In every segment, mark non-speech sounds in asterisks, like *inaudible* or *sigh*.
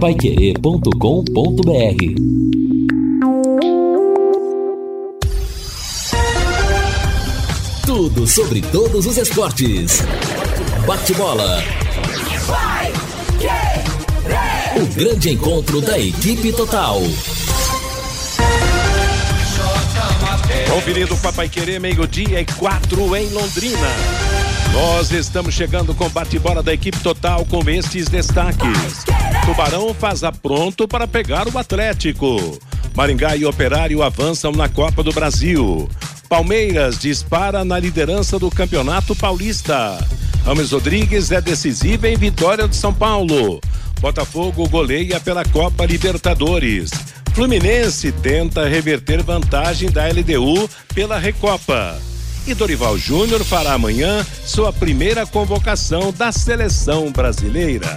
paiquerê.com.br Tudo sobre todos os esportes. Bate-bola. O grande encontro da equipe total. Conferindo Papai Querer, meio-dia e quatro em Londrina. Nós estamos chegando com bate-bola da equipe total com estes destaques. Tubarão faz pronto para pegar o Atlético. Maringá e Operário avançam na Copa do Brasil. Palmeiras dispara na liderança do Campeonato Paulista. Rames Rodrigues é decisiva em vitória de São Paulo. Botafogo goleia pela Copa Libertadores. Fluminense tenta reverter vantagem da LDU pela Recopa. E Dorival Júnior fará amanhã sua primeira convocação da seleção brasileira.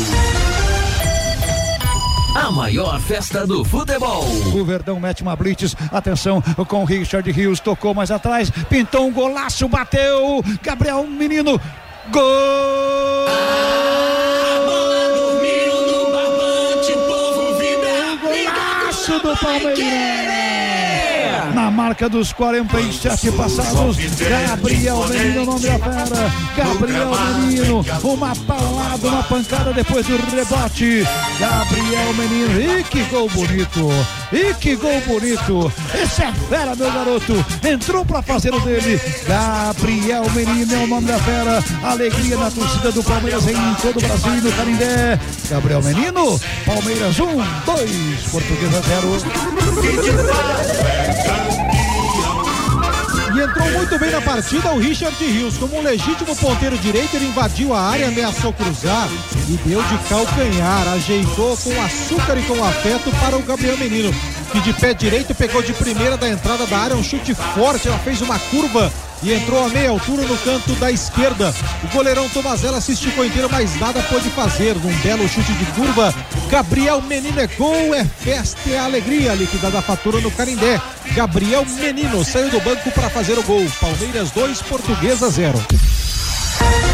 A maior festa do futebol. O Verdão mete uma blitz. Atenção com o Richard Rios. Tocou mais atrás. Pintou um golaço. Bateu. Gabriel Menino. Gol! Golaço do Palmeiras marca dos 47 passados. Gabriel Menino, nome da fera. Gabriel Menino, uma paulada, uma pancada depois do rebote. Gabriel Menino, e que gol bonito! E que gol bonito! Esse é fera, meu garoto. Entrou para fazer o dele. Gabriel Menino é o nome da fera. Alegria na torcida do Palmeiras em todo o Brasil no Canindé. Gabriel Menino, Palmeiras 1, um, 2, Portuguesa 0. Entrou muito bem na partida o Richard Rios. Como um legítimo ponteiro direito, ele invadiu a área, ameaçou cruzar e deu de calcanhar. Ajeitou com açúcar e com afeto para o Gabriel Menino, que de pé direito pegou de primeira da entrada da área um chute forte. Ela fez uma curva e entrou a meia altura no canto da esquerda. O goleirão Tomazella se esticou inteiro, mas nada pôde fazer. Num belo chute de curva, Gabriel Menino é gol, é festa, é alegria. Liquidada a fatura no Carindé. Gabriel Menino saiu do banco para fazer o gol. Palmeiras 2, Portuguesa 0.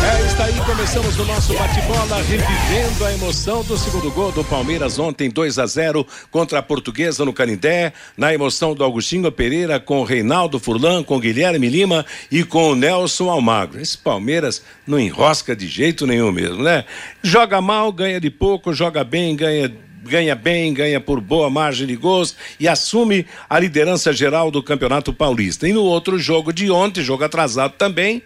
É, está aí, começamos o nosso bate-bola, revivendo a emoção do segundo gol do Palmeiras ontem, 2 a 0 contra a Portuguesa no Canindé, na emoção do Agostinho Pereira com o Reinaldo Furlan, com Guilherme Lima e com o Nelson Almagro. Esse Palmeiras não enrosca de jeito nenhum mesmo, né? Joga mal, ganha de pouco, joga bem, ganha ganha bem, ganha por boa margem de gols e assume a liderança geral do Campeonato Paulista. E no outro jogo de ontem, jogo atrasado também,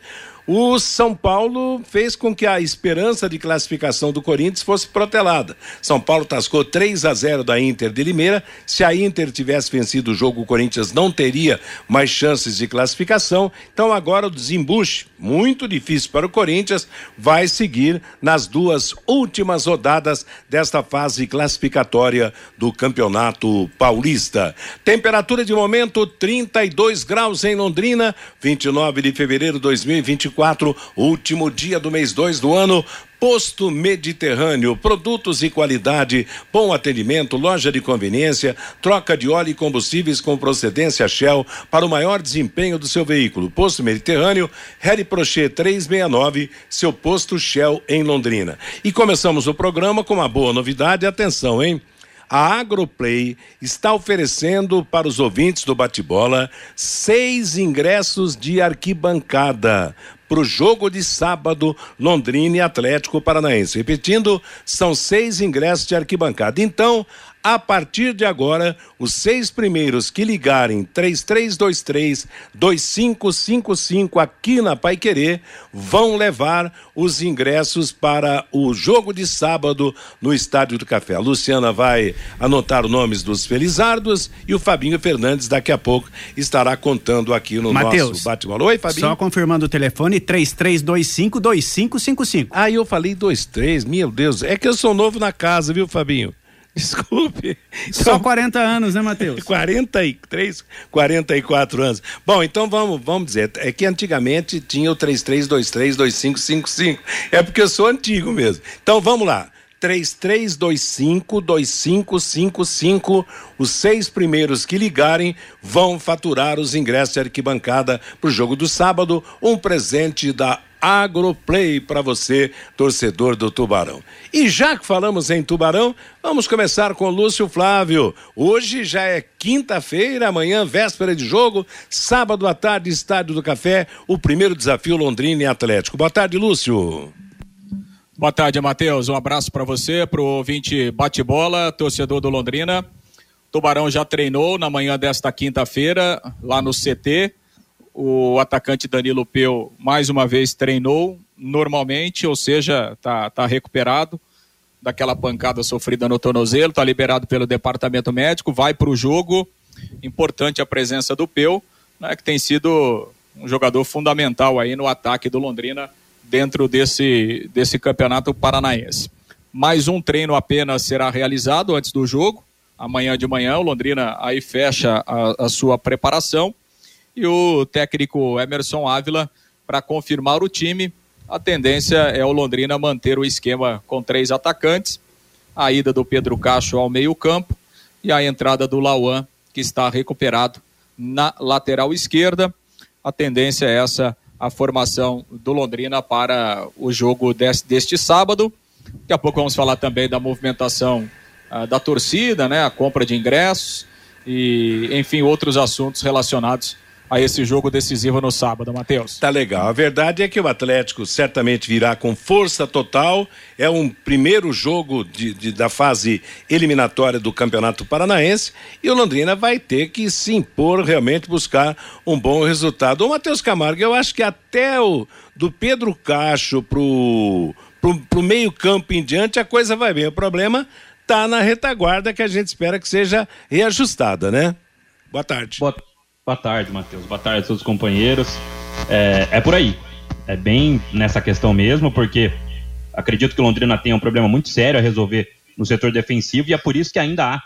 o São Paulo fez com que a esperança de classificação do Corinthians fosse protelada. São Paulo tascou 3 a 0 da Inter de Limeira. Se a Inter tivesse vencido o jogo, o Corinthians não teria mais chances de classificação. Então agora o desembuche, muito difícil para o Corinthians, vai seguir nas duas últimas rodadas desta fase classificatória do Campeonato Paulista. Temperatura de momento 32 graus em Londrina, 29 de fevereiro de 2024 24, último dia do mês 2 do ano. Posto Mediterrâneo, produtos e qualidade, bom atendimento, loja de conveniência, troca de óleo e combustíveis com procedência Shell para o maior desempenho do seu veículo. Posto Mediterrâneo, Harry Prochet 369, seu posto Shell em Londrina. E começamos o programa com uma boa novidade, atenção, hein? A Agroplay está oferecendo para os ouvintes do bate-bola seis ingressos de arquibancada para o jogo de sábado, Londrina e Atlético Paranaense. Repetindo, são seis ingressos de arquibancada. Então, a partir de agora, os seis primeiros que ligarem 3323 2555 aqui na Pai Querer vão levar os ingressos para o jogo de sábado no Estádio do Café. A Luciana vai anotar os nomes dos felizardos e o Fabinho Fernandes daqui a pouco estará contando aqui no Mateus, nosso bate-bola. Oi, Fabinho. Só confirmando o telefone 3325 2555. Ah, eu falei 23, meu Deus. É que eu sou novo na casa, viu, Fabinho? *laughs* Desculpe. Então, Só 40 anos, né, Matheus? *laughs* 43, 44 anos. Bom, então vamos, vamos dizer, é que antigamente tinha o 33232555. É porque eu sou antigo mesmo. Então vamos lá. 3325-2555. Os seis primeiros que ligarem vão faturar os ingressos de arquibancada para o jogo do sábado. Um presente da Agroplay para você, torcedor do Tubarão. E já que falamos em Tubarão, vamos começar com Lúcio Flávio. Hoje já é quinta-feira, amanhã, véspera de jogo, sábado à tarde, Estádio do Café, o primeiro desafio Londrina e Atlético. Boa tarde, Lúcio. Boa tarde, Matheus. Um abraço para você, para o ouvinte bate-bola, torcedor do Londrina. Tubarão já treinou na manhã desta quinta-feira, lá no CT o atacante Danilo Peu mais uma vez treinou normalmente, ou seja, está tá recuperado daquela pancada sofrida no tornozelo, está liberado pelo departamento médico, vai para o jogo. Importante a presença do Peu, né, que tem sido um jogador fundamental aí no ataque do Londrina dentro desse, desse campeonato paranaense. Mais um treino apenas será realizado antes do jogo. Amanhã de manhã, o Londrina aí fecha a, a sua preparação e o técnico Emerson Ávila para confirmar o time. A tendência é o Londrina manter o esquema com três atacantes, a ida do Pedro Cacho ao meio-campo e a entrada do Lauan, que está recuperado na lateral esquerda. A tendência é essa, a formação do Londrina para o jogo deste, deste sábado. Daqui a pouco vamos falar também da movimentação uh, da torcida, né, a compra de ingressos e, enfim, outros assuntos relacionados a esse jogo decisivo no sábado, Matheus. Tá legal. A verdade é que o Atlético certamente virá com força total. É um primeiro jogo de, de, da fase eliminatória do Campeonato Paranaense e o Londrina vai ter que se impor, realmente buscar um bom resultado. O Matheus Camargo, eu acho que até o do Pedro Cacho pro, pro, pro meio campo em diante a coisa vai bem. O problema tá na retaguarda que a gente espera que seja reajustada, né? Boa tarde. Boa Boa tarde, Matheus. Boa tarde a todos os companheiros. É, é, por aí. É bem nessa questão mesmo, porque acredito que Londrina tem um problema muito sério a resolver no setor defensivo e é por isso que ainda há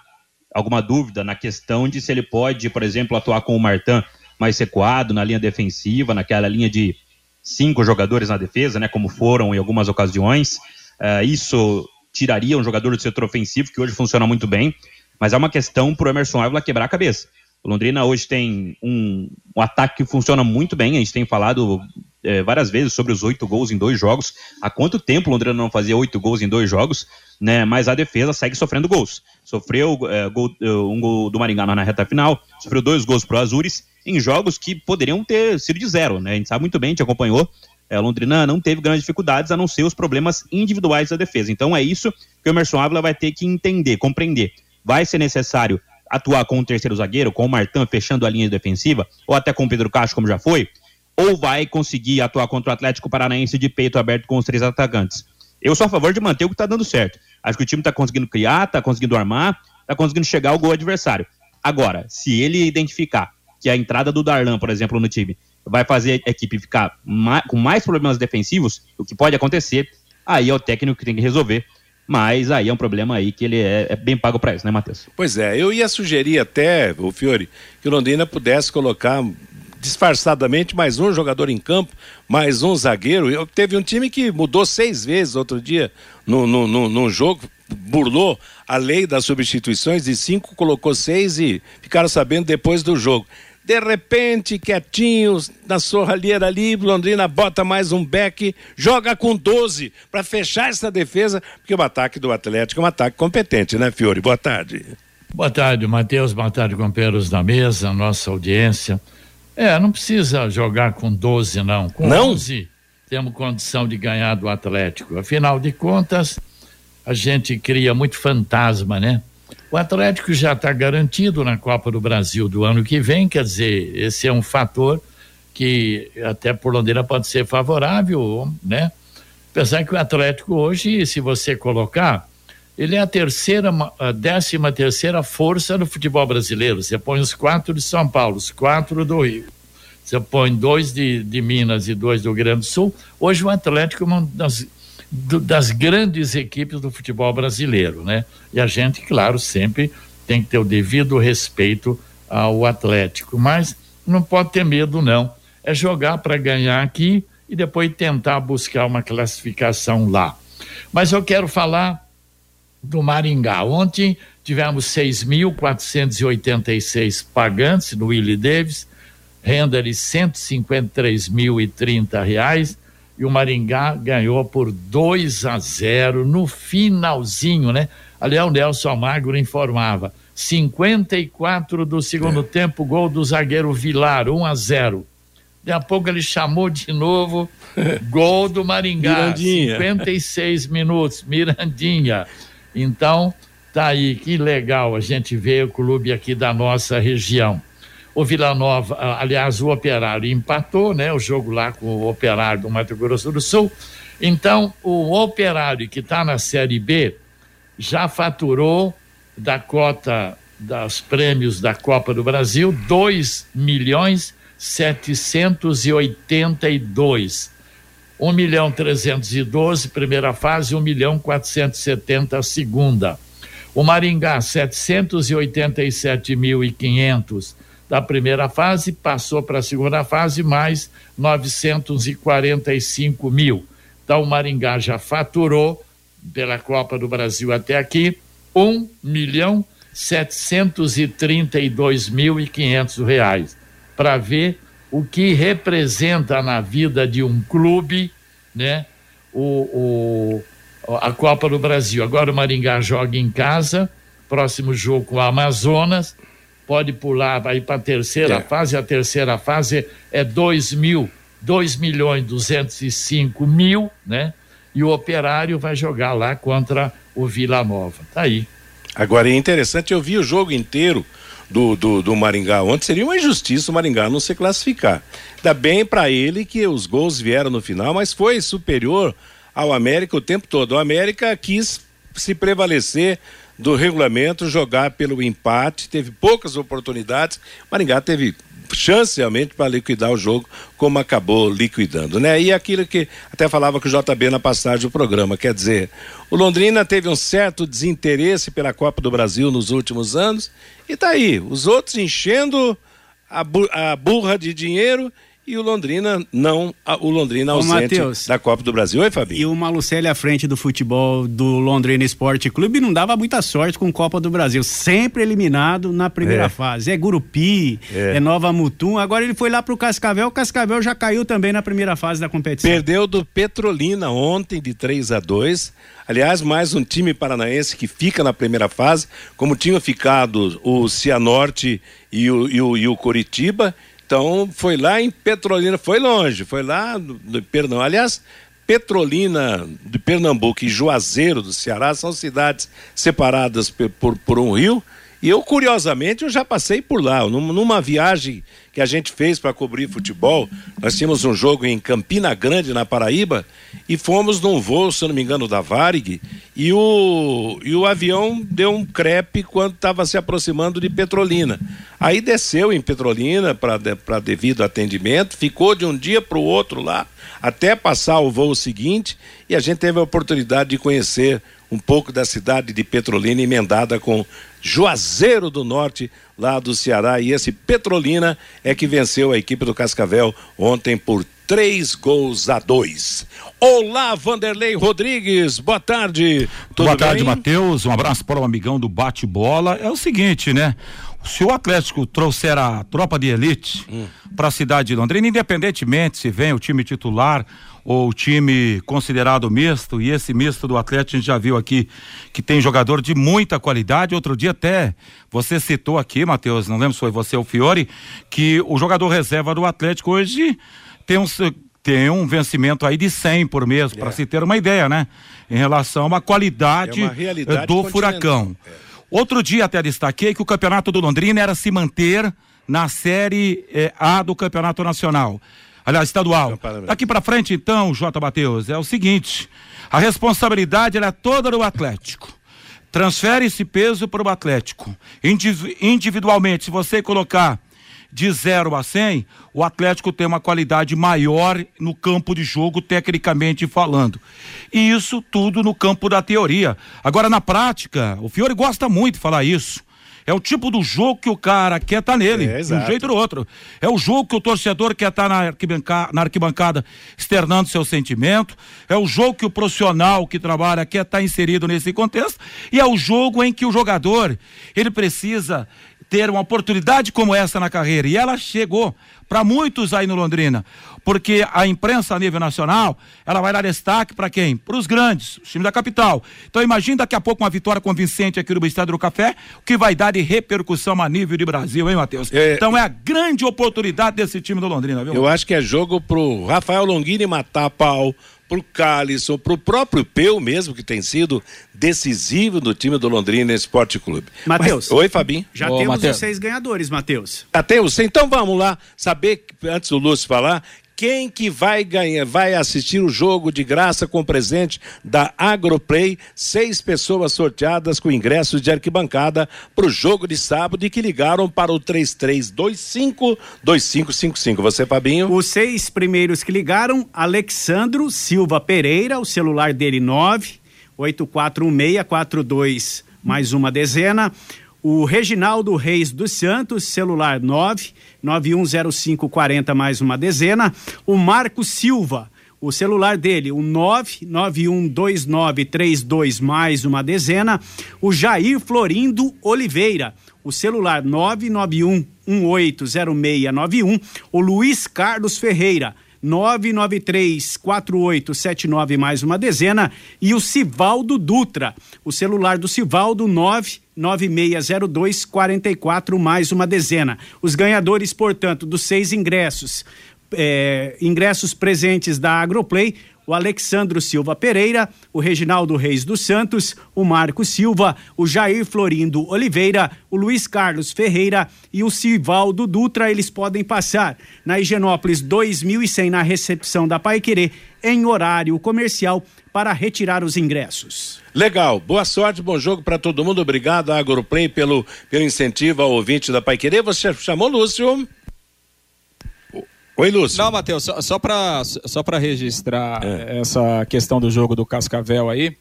alguma dúvida na questão de se ele pode, por exemplo, atuar com o Martin mais recuado na linha defensiva, naquela linha de cinco jogadores na defesa, né, como foram em algumas ocasiões. É, isso tiraria um jogador do setor ofensivo, que hoje funciona muito bem, mas é uma questão para o Emerson Ávila quebrar a cabeça. O Londrina hoje tem um, um ataque que funciona muito bem. A gente tem falado é, várias vezes sobre os oito gols em dois jogos. Há quanto tempo o Londrina não fazia oito gols em dois jogos? Né? Mas a defesa segue sofrendo gols. Sofreu é, gol, é, um gol do Maringá na reta final, sofreu dois gols pro Azures em jogos que poderiam ter sido de zero. Né? A gente sabe muito bem, a gente acompanhou. É, Londrina não teve grandes dificuldades a não ser os problemas individuais da defesa. Então é isso que o Emerson Ávila vai ter que entender, compreender. Vai ser necessário atuar com o terceiro zagueiro, com o Martão fechando a linha defensiva, ou até com o Pedro Castro, como já foi, ou vai conseguir atuar contra o Atlético Paranaense de peito aberto com os três atacantes. Eu sou a favor de manter o que está dando certo. Acho que o time está conseguindo criar, está conseguindo armar, está conseguindo chegar ao gol adversário. Agora, se ele identificar que a entrada do Darlan, por exemplo, no time, vai fazer a equipe ficar mais, com mais problemas defensivos, o que pode acontecer, aí é o técnico que tem que resolver mas aí é um problema aí que ele é, é bem pago para isso, né, Matheus? Pois é, eu ia sugerir até, o Fiore, que o Londrina pudesse colocar disfarçadamente mais um jogador em campo, mais um zagueiro. Eu, teve um time que mudou seis vezes outro dia no, no, no, no jogo, burlou a lei das substituições, de cinco colocou seis e ficaram sabendo depois do jogo. De repente, quietinhos, na sorralheira ali, Londrina bota mais um back, joga com 12 para fechar essa defesa, porque o ataque do Atlético é um ataque competente, né, Fiore? Boa tarde. Boa tarde, Matheus. Boa tarde, companheiros da mesa, nossa audiência. É, não precisa jogar com 12, não. Com não? 11, temos condição de ganhar do Atlético. Afinal de contas, a gente cria muito fantasma, né? O Atlético já está garantido na Copa do Brasil do ano que vem, quer dizer, esse é um fator que até por Londrina pode ser favorável, né? Apesar que o Atlético hoje, se você colocar, ele é a terceira, a décima terceira força no futebol brasileiro. Você põe os quatro de São Paulo, os quatro do Rio. Você põe dois de, de Minas e dois do Grande Sul. Hoje o Atlético é uma das do, das grandes equipes do futebol brasileiro, né? E a gente, claro, sempre tem que ter o devido respeito ao Atlético, mas não pode ter medo, não. É jogar para ganhar aqui e depois tentar buscar uma classificação lá. Mas eu quero falar do Maringá. Ontem tivemos 6.486 pagantes no Willie Davis, renda de 153.030 reais e o Maringá ganhou por 2 a 0 no finalzinho, né? Aliás, o Nelson Magro informava: 54 do segundo é. tempo, gol do zagueiro Vilar, 1 a 0. Daqui a pouco ele chamou de novo, *laughs* gol do Maringá, Mirandinha. 56 minutos, Mirandinha. Então, tá aí, que legal a gente ver o clube aqui da nossa região. O Vila Nova, aliás, o Operário empatou, né? O jogo lá com o Operário do Mato Grosso do Sul. Então, o Operário que está na Série B já faturou da cota dos prêmios da Copa do Brasil 2 milhões 782. 1 milhão 312 primeira fase, 1 milhão 470 segunda. O Maringá 787.500 da primeira fase, passou para a segunda fase, mais 945 mil. Então, o Maringá já faturou, pela Copa do Brasil até aqui, 1 milhão 732 mil e 500 reais. Para ver o que representa na vida de um clube, né? O, o, a Copa do Brasil. Agora o Maringá joga em casa, próximo jogo com o Amazonas, pode pular, vai para a terceira é. fase. A terceira fase é 2 mil, 2 milhões 205 mil, né? E o operário vai jogar lá contra o Vila Nova. Tá aí. Agora é interessante, eu vi o jogo inteiro do, do, do Maringá ontem, seria uma injustiça o Maringá não se classificar. Ainda bem para ele que os gols vieram no final, mas foi superior ao América o tempo todo. O América quis se prevalecer do regulamento, jogar pelo empate, teve poucas oportunidades. Maringá teve chance realmente para liquidar o jogo, como acabou liquidando, né? E aquilo que até falava com o JB na passagem do programa, quer dizer, o Londrina teve um certo desinteresse pela Copa do Brasil nos últimos anos, e tá aí, os outros enchendo a, bu a burra de dinheiro e o Londrina não, o Londrina Ô, ausente Mateus, da Copa do Brasil, oi Fabinho? E o Malucelli à frente do futebol do Londrina Esporte Clube não dava muita sorte com Copa do Brasil, sempre eliminado na primeira é. fase, é Gurupi, é. é. Nova Mutum, agora ele foi lá pro Cascavel, o Cascavel já caiu também na primeira fase da competição. Perdeu do Petrolina ontem de 3 a 2 Aliás, mais um time paranaense que fica na primeira fase, como tinham ficado o Cianorte e o, e o, e o Coritiba, então, foi lá em Petrolina, foi longe, foi lá no Pernambuco. Aliás, Petrolina de Pernambuco e Juazeiro do Ceará são cidades separadas por, por, por um rio. E eu, curiosamente, eu já passei por lá, numa viagem que a gente fez para cobrir futebol. Nós tínhamos um jogo em Campina Grande, na Paraíba, e fomos num voo, se eu não me engano, da Varig, e o, e o avião deu um crepe quando estava se aproximando de Petrolina. Aí desceu em Petrolina para devido atendimento, ficou de um dia para o outro lá, até passar o voo seguinte, e a gente teve a oportunidade de conhecer um pouco da cidade de Petrolina, emendada com Juazeiro do Norte, lá do Ceará. E esse Petrolina é que venceu a equipe do Cascavel ontem por três gols a dois. Olá, Vanderlei Rodrigues, boa tarde. Tudo boa bem? tarde, Matheus. Um abraço para o amigão do bate-bola. É o seguinte, né? Se o Atlético trouxer a tropa de elite hum. para a cidade de Londrina, independentemente se vem o time titular o time considerado misto, e esse misto do Atlético a gente já viu aqui que tem jogador de muita qualidade. Outro dia até você citou aqui, Matheus, não lembro se foi você ou o Fiore, que o jogador reserva do Atlético hoje tem um, tem um vencimento aí de 100 por mês, é. para se ter uma ideia, né? Em relação uma qualidade é do Furacão. É. Outro dia até destaquei que o campeonato do Londrina era se manter na Série eh, A do Campeonato Nacional aliás, estadual. Daqui para frente, então, J. Mateus, é o seguinte: a responsabilidade é toda do Atlético. Transfere esse peso para o Atlético. Individualmente, se você colocar de 0 a 100, o Atlético tem uma qualidade maior no campo de jogo, tecnicamente falando. E isso tudo no campo da teoria. Agora, na prática, o Fiore gosta muito de falar isso. É o tipo do jogo que o cara quer estar tá nele, é, de um jeito ou do outro. É o jogo que o torcedor quer estar tá na, arquibancada, na arquibancada externando seu sentimento. É o jogo que o profissional que trabalha quer estar tá inserido nesse contexto. E é o jogo em que o jogador ele precisa ter uma oportunidade como essa na carreira. E ela chegou para muitos aí no Londrina, porque a imprensa a nível nacional, ela vai dar destaque para quem? Para os grandes, o time da capital. Então imagine daqui a pouco uma vitória convincente aqui no Estádio do Café, o que vai dar de repercussão a nível de Brasil, hein, Matheus? É... Então é a grande oportunidade desse time do Londrina, viu? Eu acho que é jogo pro Rafael Longini matar pau, pro Calisson, pro próprio Peu mesmo, que tem sido decisivo no time do Londrina Esporte Clube. Matheus. Oi, Fabinho. Já Ô, temos Mateus. os seis ganhadores, Matheus. Já temos? Então vamos lá saber, antes do Lúcio falar, quem que vai ganhar, vai assistir o jogo de graça com presente da Agroplay? Seis pessoas sorteadas com ingressos de arquibancada para o jogo de sábado e que ligaram para o 3325-2555. Você, Fabinho? Os seis primeiros que ligaram, Alexandro Silva Pereira, o celular dele 9 841642 mais uma dezena. O Reginaldo Reis dos Santos, celular 9 910540 mais uma dezena. O Marco Silva, o celular dele, o 9912932 mais uma dezena. O Jair Florindo Oliveira, o celular 991180691. O Luiz Carlos Ferreira, 9934879 mais uma dezena e o Sivaldo Dutra, o celular do Sivaldo 99602 44 mais uma dezena. Os ganhadores, portanto, dos seis ingressos, é, ingressos presentes da Agroplay o Alexandro Silva Pereira, o Reginaldo Reis dos Santos, o Marco Silva, o Jair Florindo Oliveira, o Luiz Carlos Ferreira e o Sivaldo Dutra. Eles podem passar na Higienópolis 2100 na recepção da Pai Querer em horário comercial para retirar os ingressos. Legal, boa sorte, bom jogo para todo mundo. Obrigado, Agroplay, pelo, pelo incentivo ao ouvinte da Pai Querer. Você chamou, Lúcio? Oi, Lúcio. Não, Matheus, só, só para só registrar é. essa questão do jogo do Cascavel aí,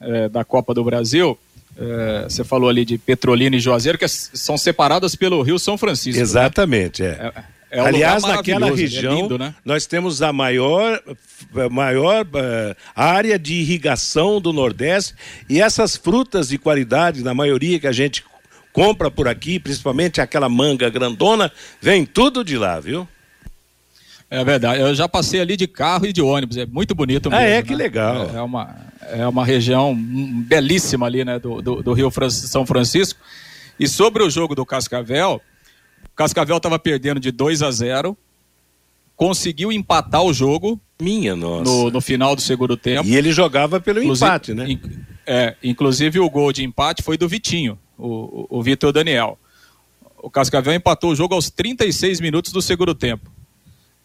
é, da Copa do Brasil. É, você falou ali de Petrolina e Juazeiro, que são separadas pelo Rio São Francisco. Né? Exatamente, né? é. é um Aliás, naquela é região, lindo, né? nós temos a maior, maior uh, área de irrigação do Nordeste e essas frutas de qualidade, na maioria que a gente compra por aqui, principalmente aquela manga grandona, vem tudo de lá, viu? É verdade. Eu já passei ali de carro e de ônibus. É muito bonito mesmo. Ah, é? Que né? legal. É, é, uma, é uma região belíssima ali, né? Do, do, do Rio São Francisco. E sobre o jogo do Cascavel, o Cascavel estava perdendo de 2 a 0 conseguiu empatar o jogo. Minha nossa. No, no final do segundo tempo. E ele jogava pelo inclusive, empate, né? In, é, inclusive o gol de empate foi do Vitinho, o, o, o Vitor Daniel. O Cascavel empatou o jogo aos 36 minutos do segundo tempo.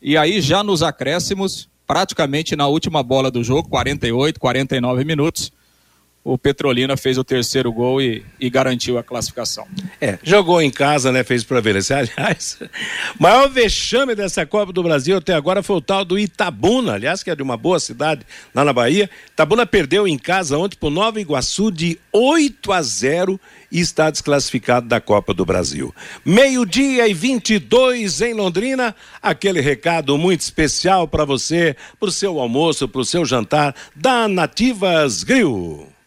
E aí, já nos acréscimos, praticamente na última bola do jogo, 48, 49 minutos, o Petrolina fez o terceiro gol e, e, garantiu a classificação. É, jogou em casa, né? Fez para ver. Aliás, maior vexame dessa Copa do Brasil até agora foi o tal do Itabuna, aliás, que é de uma boa cidade lá na Bahia. Itabuna perdeu em casa ontem por Nova Iguaçu de 8 a 0 e está desclassificado da Copa do Brasil. Meio-dia e 22 em Londrina. Aquele recado muito especial para você, para o seu almoço, para o seu jantar da Nativas Grill.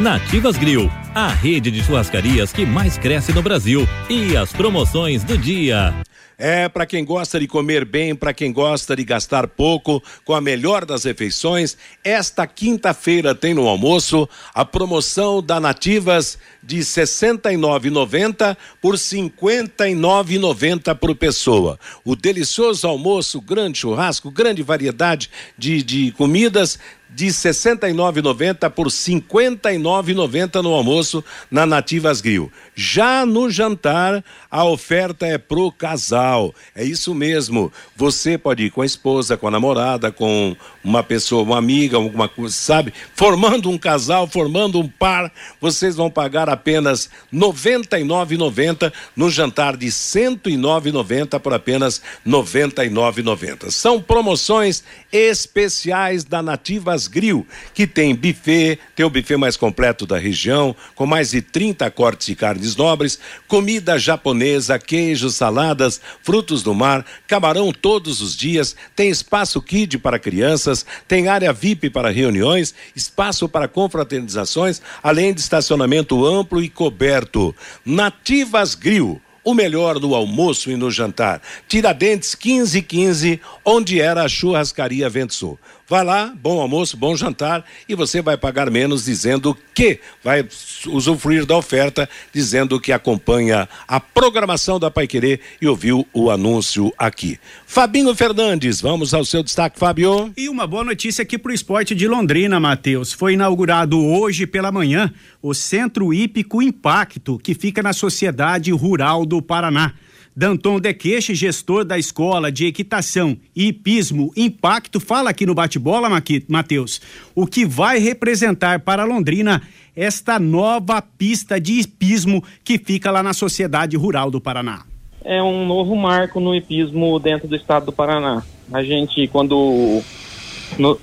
Nativas Grill, a rede de churrascarias que mais cresce no Brasil. E as promoções do dia. É para quem gosta de comer bem, para quem gosta de gastar pouco, com a melhor das refeições. Esta quinta-feira tem no almoço a promoção da Nativas de R$ 69,90 por R$ 59,90 por pessoa. O delicioso almoço, grande churrasco, grande variedade de, de comidas de R$ 69,90 por R$ 59,90 no almoço na Nativas Grill. Já no jantar, a oferta é pro casal. É isso mesmo. Você pode ir com a esposa, com a namorada, com uma pessoa, uma amiga, alguma coisa, sabe? Formando um casal, formando um par, vocês vão pagar apenas R$ 99,90 no jantar de R$ 109,90 por apenas R$ 99,90. São promoções especiais da Nativas Grill, que tem buffet, tem o buffet mais completo da região, com mais de 30 cortes de carnes nobres, comida japonesa, queijos, saladas, frutos do mar, camarão todos os dias, tem espaço kid para crianças, tem área VIP para reuniões, espaço para confraternizações, além de estacionamento amplo e coberto. Nativas Grill o melhor no almoço e no jantar. Tiradentes 1515, onde era a churrascaria Vento Sul. Vá lá, bom almoço, bom jantar e você vai pagar menos dizendo que vai usufruir da oferta, dizendo que acompanha a programação da Pai Querer e ouviu o anúncio aqui. Fabinho Fernandes, vamos ao seu destaque, Fábio. E uma boa notícia aqui para o esporte de Londrina, Matheus. Foi inaugurado hoje pela manhã o Centro Hípico Impacto, que fica na Sociedade Rural do Paraná. Danton Dequeche, gestor da Escola de Equitação e Hipismo Impacto, fala aqui no bate-bola, Matheus, o que vai representar para Londrina esta nova pista de hipismo que fica lá na Sociedade Rural do Paraná. É um novo marco no hipismo dentro do estado do Paraná. A gente, quando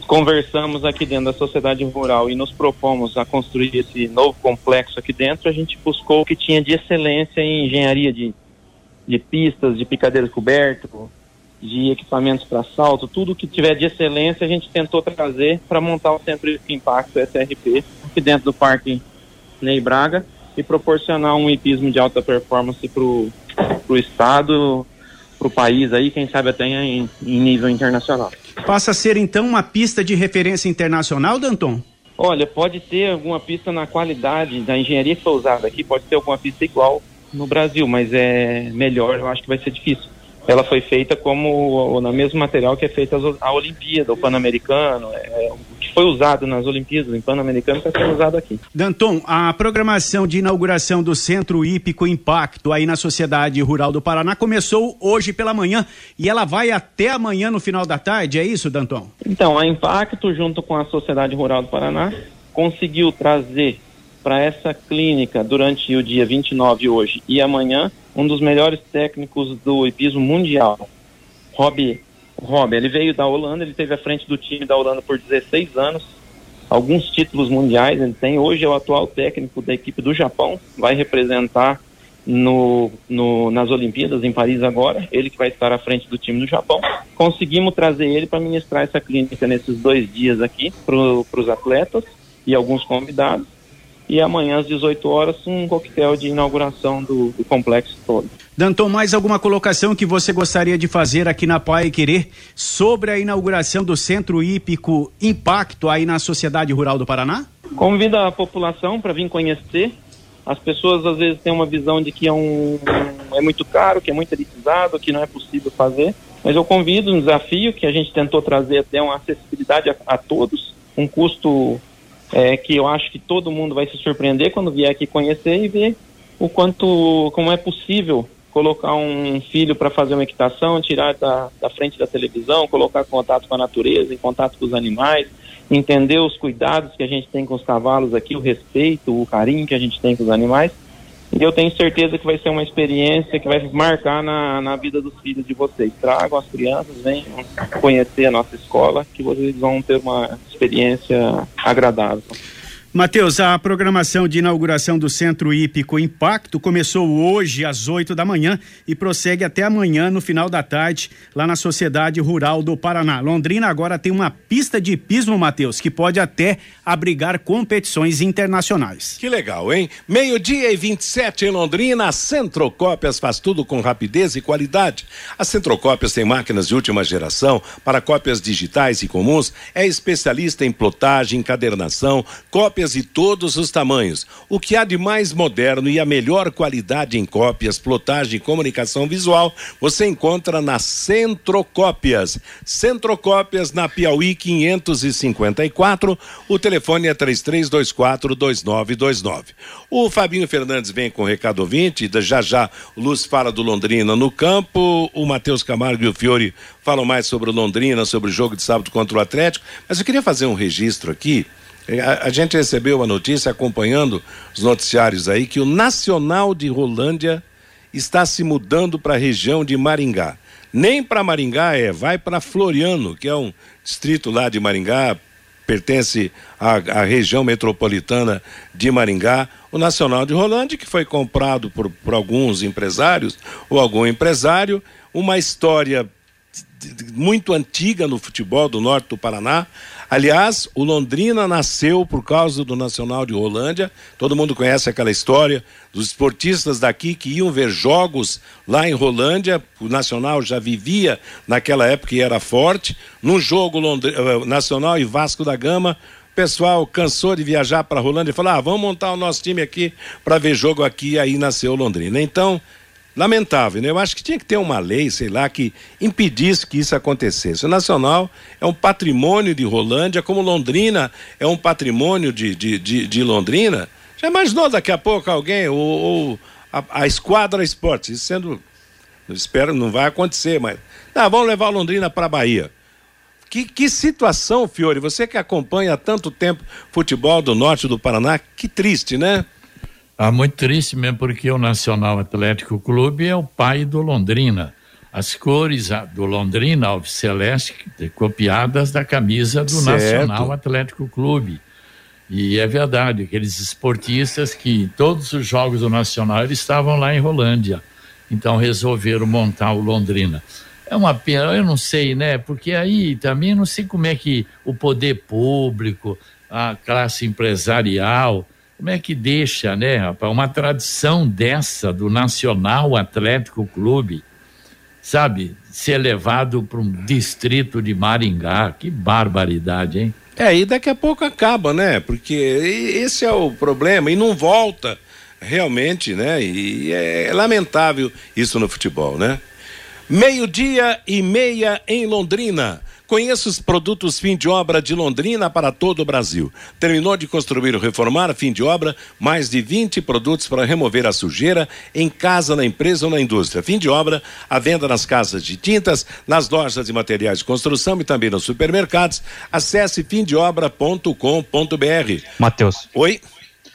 conversamos aqui dentro da sociedade rural e nos propomos a construir esse novo complexo aqui dentro, a gente buscou o que tinha de excelência em engenharia de de pistas, de picadeiro coberto, de equipamentos para salto, tudo que tiver de excelência a gente tentou trazer para montar o Centro de Impacto SRP aqui dentro do Parque Ney Braga e proporcionar um hipismo de alta performance para o estado, para o país aí, quem sabe até em, em nível internacional. Passa a ser então uma pista de referência internacional, Danton? Olha, pode ter alguma pista na qualidade da engenharia que foi usada aqui, pode ter alguma pista igual no Brasil, mas é melhor, eu acho que vai ser difícil. Ela foi feita como na mesmo material que é feita a Olimpíada, o Pan-Americano, é, o que foi usado nas Olimpíadas, o Pan-Americano está sendo usado aqui. Danton, a programação de inauguração do Centro Hípico Impacto aí na Sociedade Rural do Paraná começou hoje pela manhã e ela vai até amanhã no final da tarde, é isso, Danton? Então, a Impacto, junto com a Sociedade Rural do Paraná, conseguiu trazer para essa clínica durante o dia 29 hoje e amanhã um dos melhores técnicos do hipismo mundial, Rob. Rob, ele veio da Holanda, ele teve à frente do time da Holanda por 16 anos, alguns títulos mundiais ele tem. Hoje é o atual técnico da equipe do Japão, vai representar no, no, nas Olimpíadas em Paris agora, ele que vai estar à frente do time do Japão. Conseguimos trazer ele para ministrar essa clínica nesses dois dias aqui para os atletas e alguns convidados e amanhã às 18 horas um coquetel de inauguração do, do complexo todo. Danton, mais alguma colocação que você gostaria de fazer aqui na Pai Querer sobre a inauguração do Centro Hípico Impacto aí na Sociedade Rural do Paraná? Convido a população para vir conhecer. As pessoas às vezes têm uma visão de que é, um, é muito caro, que é muito elitizado, que não é possível fazer. Mas eu convido um desafio que a gente tentou trazer até uma acessibilidade a, a todos, um custo é, que eu acho que todo mundo vai se surpreender quando vier aqui conhecer e ver o quanto, como é possível colocar um filho para fazer uma equitação, tirar da, da frente da televisão, colocar contato com a natureza, em contato com os animais, entender os cuidados que a gente tem com os cavalos aqui, o respeito, o carinho que a gente tem com os animais e eu tenho certeza que vai ser uma experiência que vai marcar na, na vida dos filhos de vocês. Tragam as crianças, venham conhecer a nossa escola, que vocês vão ter uma experiência agradável. Matheus, a programação de inauguração do Centro Hípico Impacto começou hoje às 8 da manhã e prossegue até amanhã no final da tarde lá na Sociedade Rural do Paraná. Londrina agora tem uma pista de hipismo, Matheus, que pode até abrigar competições internacionais. Que legal, hein? Meio-dia e 27 em Londrina, a Centrocópias faz tudo com rapidez e qualidade. A Centrocópias tem máquinas de última geração para cópias digitais e comuns, é especialista em plotagem, encadernação, cópias de todos os tamanhos. O que há de mais moderno e a melhor qualidade em cópias, plotagem e comunicação visual, você encontra na Centrocópias. Centrocópias na Piauí 554. O telefone é 3324 2929. O Fabinho Fernandes vem com o recado ouvinte, já já Luz fala do Londrina no campo, o Matheus Camargo e o Fiore falam mais sobre o Londrina, sobre o jogo de sábado contra o Atlético, mas eu queria fazer um registro aqui. É, a, a gente recebeu a notícia acompanhando os noticiários aí que o Nacional de Rolândia está se mudando para a região de Maringá. Nem para Maringá é, vai para Floriano, que é um distrito lá de Maringá, pertence à, à, região metropolitana de Maringá, o Nacional de Rolândia, que foi comprado por, por alguns empresários ou algum empresário, uma história muito antiga no futebol do norte do Paraná. Aliás, o Londrina nasceu por causa do Nacional de Rolândia. Todo mundo conhece aquela história dos esportistas daqui que iam ver jogos lá em Rolândia. O Nacional já vivia naquela época e era forte. Num jogo. Eh, Nacional e Vasco da Gama, o pessoal cansou de viajar para Rolândia e falou: ah, vamos montar o nosso time aqui para ver jogo aqui. Aí nasceu Londrina. Então, lamentável, né? Eu acho que tinha que ter uma lei, sei lá, que impedisse que isso acontecesse. O Nacional é um patrimônio de Rolândia, como Londrina é um patrimônio de, de, de, de Londrina. Já imaginou daqui a pouco alguém, ou, ou a, a, Esquadra Esportes, isso sendo, espero, não vai acontecer, mas, não, vamos levar Londrina para a Bahia. Que, que situação, Fiore, você que acompanha há tanto tempo futebol do norte do Paraná, que triste, né? Ah, muito triste mesmo, porque o Nacional Atlético Clube é o pai do Londrina. As cores do Londrina, Alves Celeste, copiadas da camisa do certo. Nacional Atlético Clube. E é verdade, aqueles esportistas que em todos os jogos do Nacional eles estavam lá em Rolândia. Então resolveram montar o Londrina. É uma pena, eu não sei, né? Porque aí também não sei como é que o poder público, a classe empresarial, como é que deixa, né, rapaz, uma tradição dessa do Nacional Atlético Clube, sabe, ser levado para um distrito de Maringá? Que barbaridade, hein? É, e daqui a pouco acaba, né? Porque esse é o problema e não volta realmente, né? E é lamentável isso no futebol, né? Meio-dia e meia em Londrina. Conheça os produtos fim de obra de Londrina para todo o Brasil. Terminou de construir ou reformar, fim de obra, mais de 20 produtos para remover a sujeira em casa, na empresa ou na indústria. Fim de obra, a venda nas casas de tintas, nas lojas de materiais de construção e também nos supermercados. Acesse fimdeobra.com.br. Matheus. Oi.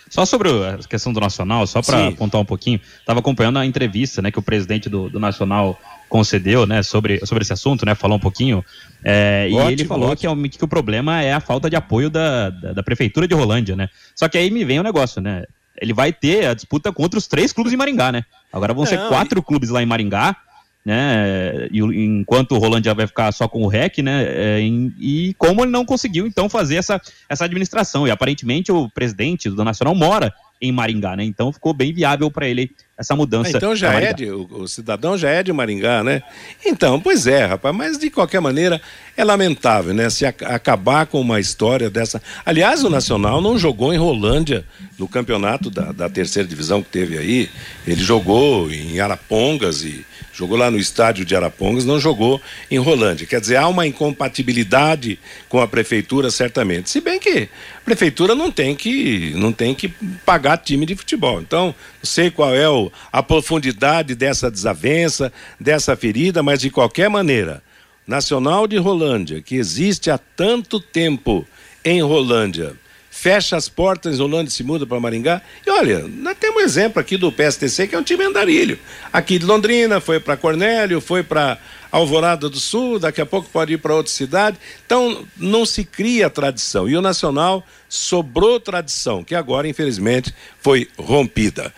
Só sobre a questão do Nacional, só para apontar um pouquinho, estava acompanhando a entrevista né, que o presidente do, do Nacional concedeu, né, sobre, sobre esse assunto, né, falou um pouquinho, é, ótimo, e ele falou que, é, que, o problema é a falta de apoio da, da, da, prefeitura de Rolândia, né, só que aí me vem o um negócio, né, ele vai ter a disputa contra os três clubes em Maringá, né, agora vão Não, ser quatro e... clubes lá em Maringá, né, e, enquanto o Rolândia vai ficar só com o REC, né, é, e como ele não conseguiu, então, fazer essa, essa administração, e aparentemente o presidente do Nacional mora em Maringá, né? Então ficou bem viável para ele essa mudança. Ah, então já é de, o, o, cidadão já é de Maringá, né? Então, pois é, rapaz, mas de qualquer maneira é lamentável, né? Se a, acabar com uma história dessa. Aliás, o Nacional não jogou em Rolândia no campeonato da, da terceira divisão que teve aí. Ele jogou em Arapongas e jogou lá no estádio de Arapongas, não jogou em Rolândia. Quer dizer, há uma incompatibilidade com a prefeitura, certamente. Se bem que a prefeitura não tem que, não tem que pagar time de futebol. Então, não sei qual é o, a profundidade dessa desavença, dessa ferida, mas de qualquer maneira, Nacional de Rolândia, que existe há tanto tempo em Rolândia, fecha as portas, Rolândia se muda para Maringá. E olha, nós temos um exemplo aqui do PSTC, que é um time andarilho. Aqui de Londrina, foi para Cornélio, foi para Alvorada do Sul, daqui a pouco pode ir para outra cidade. Então, não se cria tradição. E o Nacional sobrou tradição, que agora, infelizmente, foi rompida.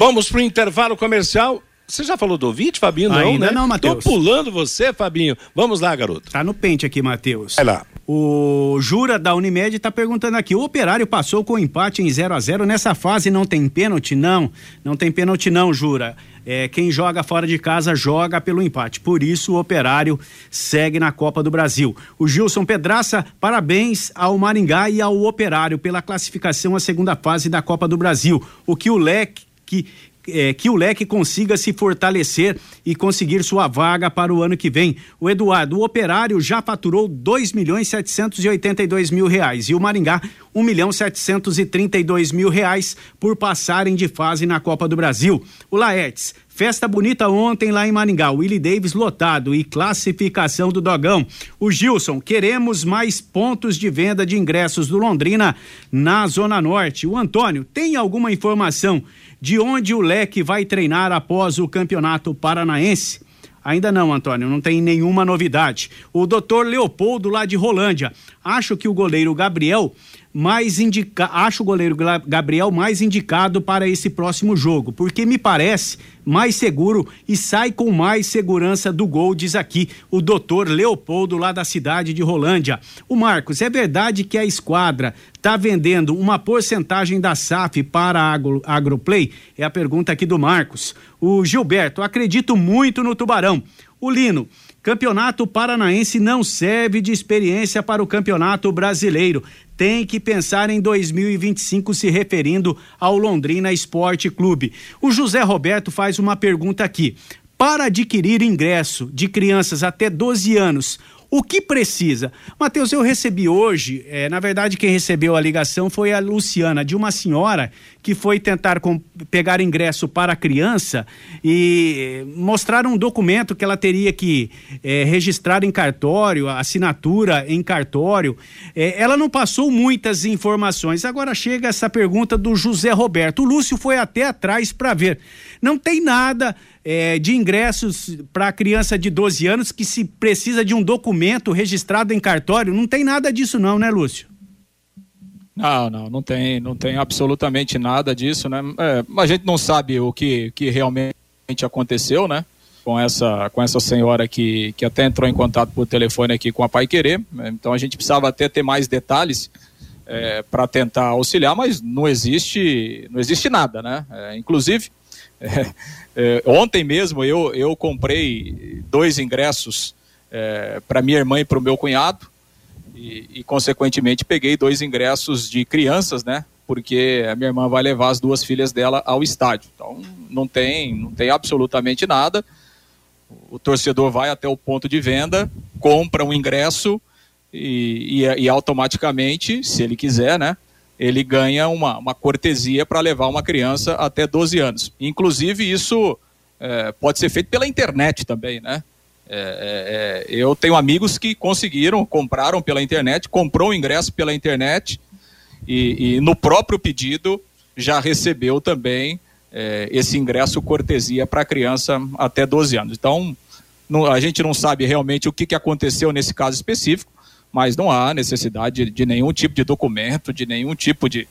Vamos para o intervalo comercial. Você já falou do ouvinte, Fabinho? Não, Ainda né? não, Matheus. Tô pulando você, Fabinho. Vamos lá, garoto. Tá no pente aqui, Matheus. Vai lá. O Jura da Unimed está perguntando aqui: o operário passou com empate em 0 a 0 nessa fase não tem pênalti? Não, não tem pênalti, não, Jura. É, quem joga fora de casa joga pelo empate. Por isso, o operário segue na Copa do Brasil. O Gilson Pedraça, parabéns ao Maringá e ao operário pela classificação à segunda fase da Copa do Brasil. O que o leque. Que, é, que o leque consiga se fortalecer e conseguir sua vaga para o ano que vem. O Eduardo, o operário já faturou 2 milhões 782 mil reais e o Maringá 1 milhão 732 mil reais por passarem de fase na Copa do Brasil. O Laertes, Festa bonita ontem lá em Maringá. Willie Davis lotado e classificação do Dogão. O Gilson, queremos mais pontos de venda de ingressos do Londrina na Zona Norte. O Antônio, tem alguma informação de onde o Leque vai treinar após o Campeonato Paranaense? Ainda não, Antônio, não tem nenhuma novidade. O doutor Leopoldo, lá de Rolândia. Acho que o goleiro Gabriel mais indica, acho o goleiro Gabriel mais indicado para esse próximo jogo, porque me parece mais seguro e sai com mais segurança do gol, diz aqui o doutor Leopoldo lá da cidade de Rolândia. O Marcos, é verdade que a esquadra está vendendo uma porcentagem da SAF para a Agro, Agroplay? É a pergunta aqui do Marcos. O Gilberto, acredito muito no Tubarão. O Lino, Campeonato Paranaense não serve de experiência para o Campeonato Brasileiro. Tem que pensar em 2025 se referindo ao Londrina Esporte Clube. O José Roberto faz uma pergunta aqui. Para adquirir ingresso de crianças até 12 anos, o que precisa? Matheus, eu recebi hoje, é, na verdade, quem recebeu a ligação foi a Luciana, de uma senhora que foi tentar com, pegar ingresso para a criança e mostrar um documento que ela teria que é, registrar em cartório, assinatura em cartório. É, ela não passou muitas informações. Agora chega essa pergunta do José Roberto. O Lúcio foi até atrás para ver. Não tem nada é, de ingressos para criança de 12 anos que se precisa de um documento registrado em cartório. Não tem nada disso, não, né, Lúcio? Não, não, não tem, não tem absolutamente nada disso, né? É, a gente não sabe o que, que realmente aconteceu, né? Com essa, com essa senhora que, que até entrou em contato por telefone aqui com a Pai Querer. Então a gente precisava até ter mais detalhes é, para tentar auxiliar, mas não existe, não existe nada, né? É, inclusive, é, é, ontem mesmo eu, eu comprei dois ingressos é, para minha irmã e para o meu cunhado e, e, consequentemente peguei dois ingressos de crianças, né? Porque a minha irmã vai levar as duas filhas dela ao estádio. Então não tem, não tem absolutamente nada. O torcedor vai até o ponto de venda, compra um ingresso e, e, e automaticamente, se ele quiser, né? Ele ganha uma, uma cortesia para levar uma criança até 12 anos. Inclusive, isso é, pode ser feito pela internet também, né? É, é, é eu tenho amigos que conseguiram, compraram pela internet, comprou o ingresso pela internet e, e no próprio pedido já recebeu também é, esse ingresso cortesia para criança até 12 anos. Então, não, a gente não sabe realmente o que, que aconteceu nesse caso específico, mas não há necessidade de, de nenhum tipo de documento, de nenhum tipo de,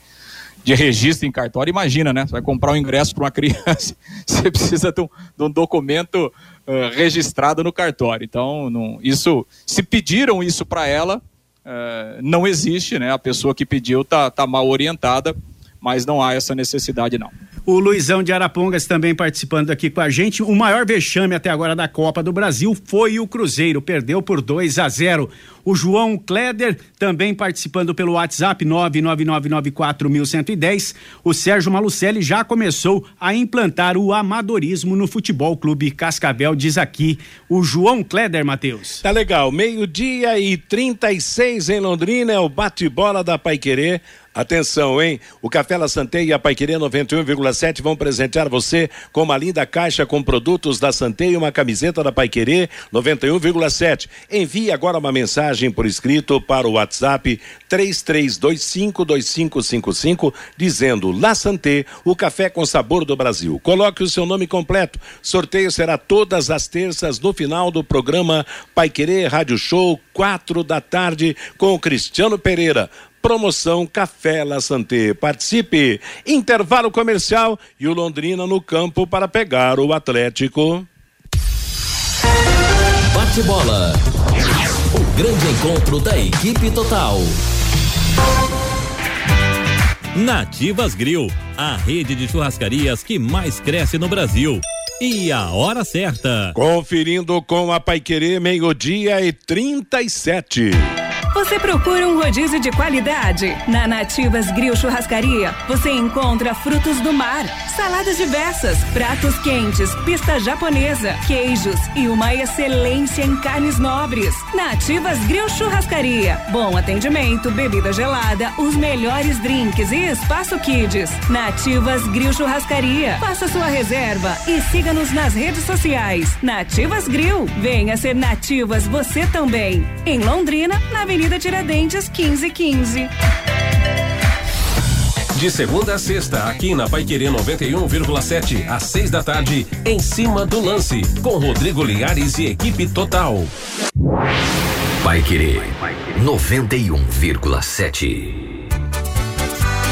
de registro em cartório. Imagina, né? Você vai comprar um ingresso para uma *laughs* criança, você precisa de um, de um documento uh, registrado no cartório. Então, não, isso, se pediram isso para ela, uh, não existe, né? A pessoa que pediu está tá mal orientada, mas não há essa necessidade, não. O Luizão de Arapongas também participando aqui com a gente. O maior vexame até agora da Copa do Brasil foi o Cruzeiro, perdeu por 2 a 0. O João Kleder também participando pelo WhatsApp 99994110. O Sérgio Malucelli já começou a implantar o amadorismo no Futebol Clube Cascavel, diz aqui o João Kleder, Matheus. Tá legal, meio-dia e 36 em Londrina, é o bate-bola da Paiquerê. Atenção, hein? O Café La Santé e a Paiquerê 91,7 vão presentear você com uma linda caixa com produtos da Santé e uma camiseta da Paiquerê 91,7. Envie agora uma mensagem por escrito para o WhatsApp 33252555 dizendo La Santé, o café com sabor do Brasil. Coloque o seu nome completo. Sorteio será todas as terças no final do programa Paiquerê Rádio Show, quatro da tarde, com o Cristiano Pereira. Promoção Café La Santé. Participe. Intervalo comercial e o Londrina no campo para pegar o Atlético. Bate bola. Grande encontro da equipe total. Nativas Grill, a rede de churrascarias que mais cresce no Brasil. E a hora certa. Conferindo com a Paiquerê, meio-dia e 37. Você procura um rodízio de qualidade? Na Nativas Grill Churrascaria, você encontra frutos do mar, saladas diversas, pratos quentes, pista japonesa, queijos e uma excelência em carnes nobres. Nativas Grill Churrascaria. Bom atendimento, bebida gelada, os melhores drinks e espaço kids. Nativas Grill Churrascaria. Faça sua reserva e siga-nos nas redes sociais. Nativas Grill. Venha ser nativas você também. Em Londrina, na Avenida Avenida Tiradentes, 1515. De segunda a sexta, aqui na Paiquerê 91,7, às seis da tarde, em cima do lance, com Rodrigo Linhares e equipe total. Paiquerê 91,7.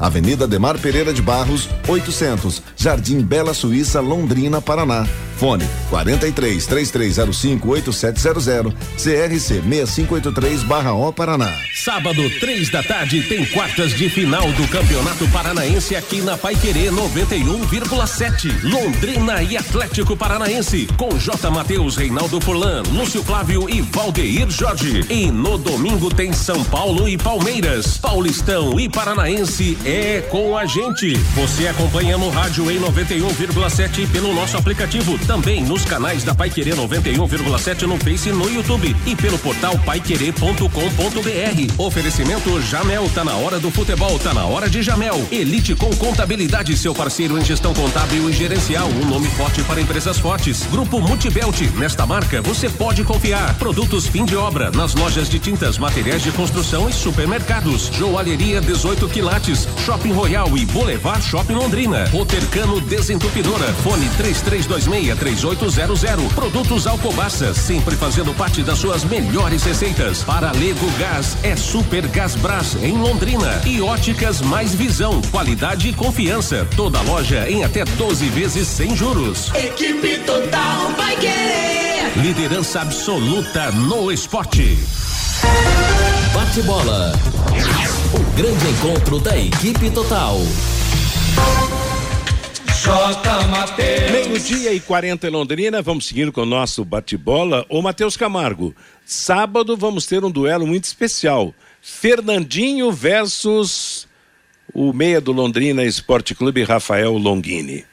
Avenida Demar Pereira de Barros, 800, Jardim Bela Suíça, Londrina, Paraná. Fone 43 3305 8700 CRC 6583/O Paraná. Sábado, três da tarde, tem quartas de final do Campeonato Paranaense aqui na Paiquerê 91,7. Londrina e Atlético Paranaense, com J. Matheus, Reinaldo Furlan, Lúcio Flávio e Valdeir Jorge. E no domingo tem São Paulo e Palmeiras. Paulistão e Paranaense é com a gente. Você acompanha no rádio em 91,7 pelo nosso aplicativo também nos canais da Pai Querer 91,7 no Face e no YouTube e pelo portal paiquerer.com.br. Oferecimento Jamel, tá na hora do futebol, tá na hora de Jamel. Elite com contabilidade, seu parceiro em gestão contábil e gerencial, um nome forte para empresas fortes. Grupo Multibelt, nesta marca você pode confiar. Produtos fim de obra nas lojas de tintas, materiais de construção e supermercados. Joalheria 18 quilates, Shopping Royal e Boulevard Shopping Londrina. Rotercano Desentupidora, fone 3326 3800. Produtos Alcobaça, sempre fazendo parte das suas melhores receitas. Para Lego Gás, é Super Gás Brás em Londrina. E Óticas Mais Visão, qualidade e confiança. Toda loja em até 12 vezes sem juros. Equipe total vai querer. Liderança absoluta no esporte. Bate bola. O grande encontro da equipe total. Meio-dia e 40 em Londrina, vamos seguindo com o nosso bate-bola. Ô, Matheus Camargo, sábado vamos ter um duelo muito especial. Fernandinho versus o meia do Londrina Esporte Clube, Rafael Longini.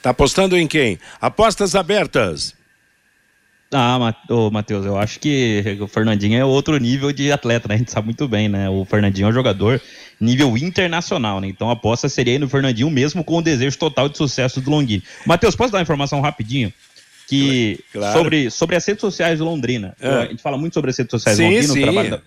Tá apostando em quem? Apostas abertas. Ah, ô, Matheus, eu acho que o Fernandinho é outro nível de atleta, né? A gente sabe muito bem, né? O Fernandinho é um jogador nível internacional, né? Então a aposta seria aí no Fernandinho mesmo com o desejo total de sucesso do Longini. Matheus, posso dar uma informação rapidinho? Que Claro. sobre, sobre as redes sociais do Londrina. É. A gente fala muito sobre as redes sociais Sim, Londrina, sim. o trabalho da,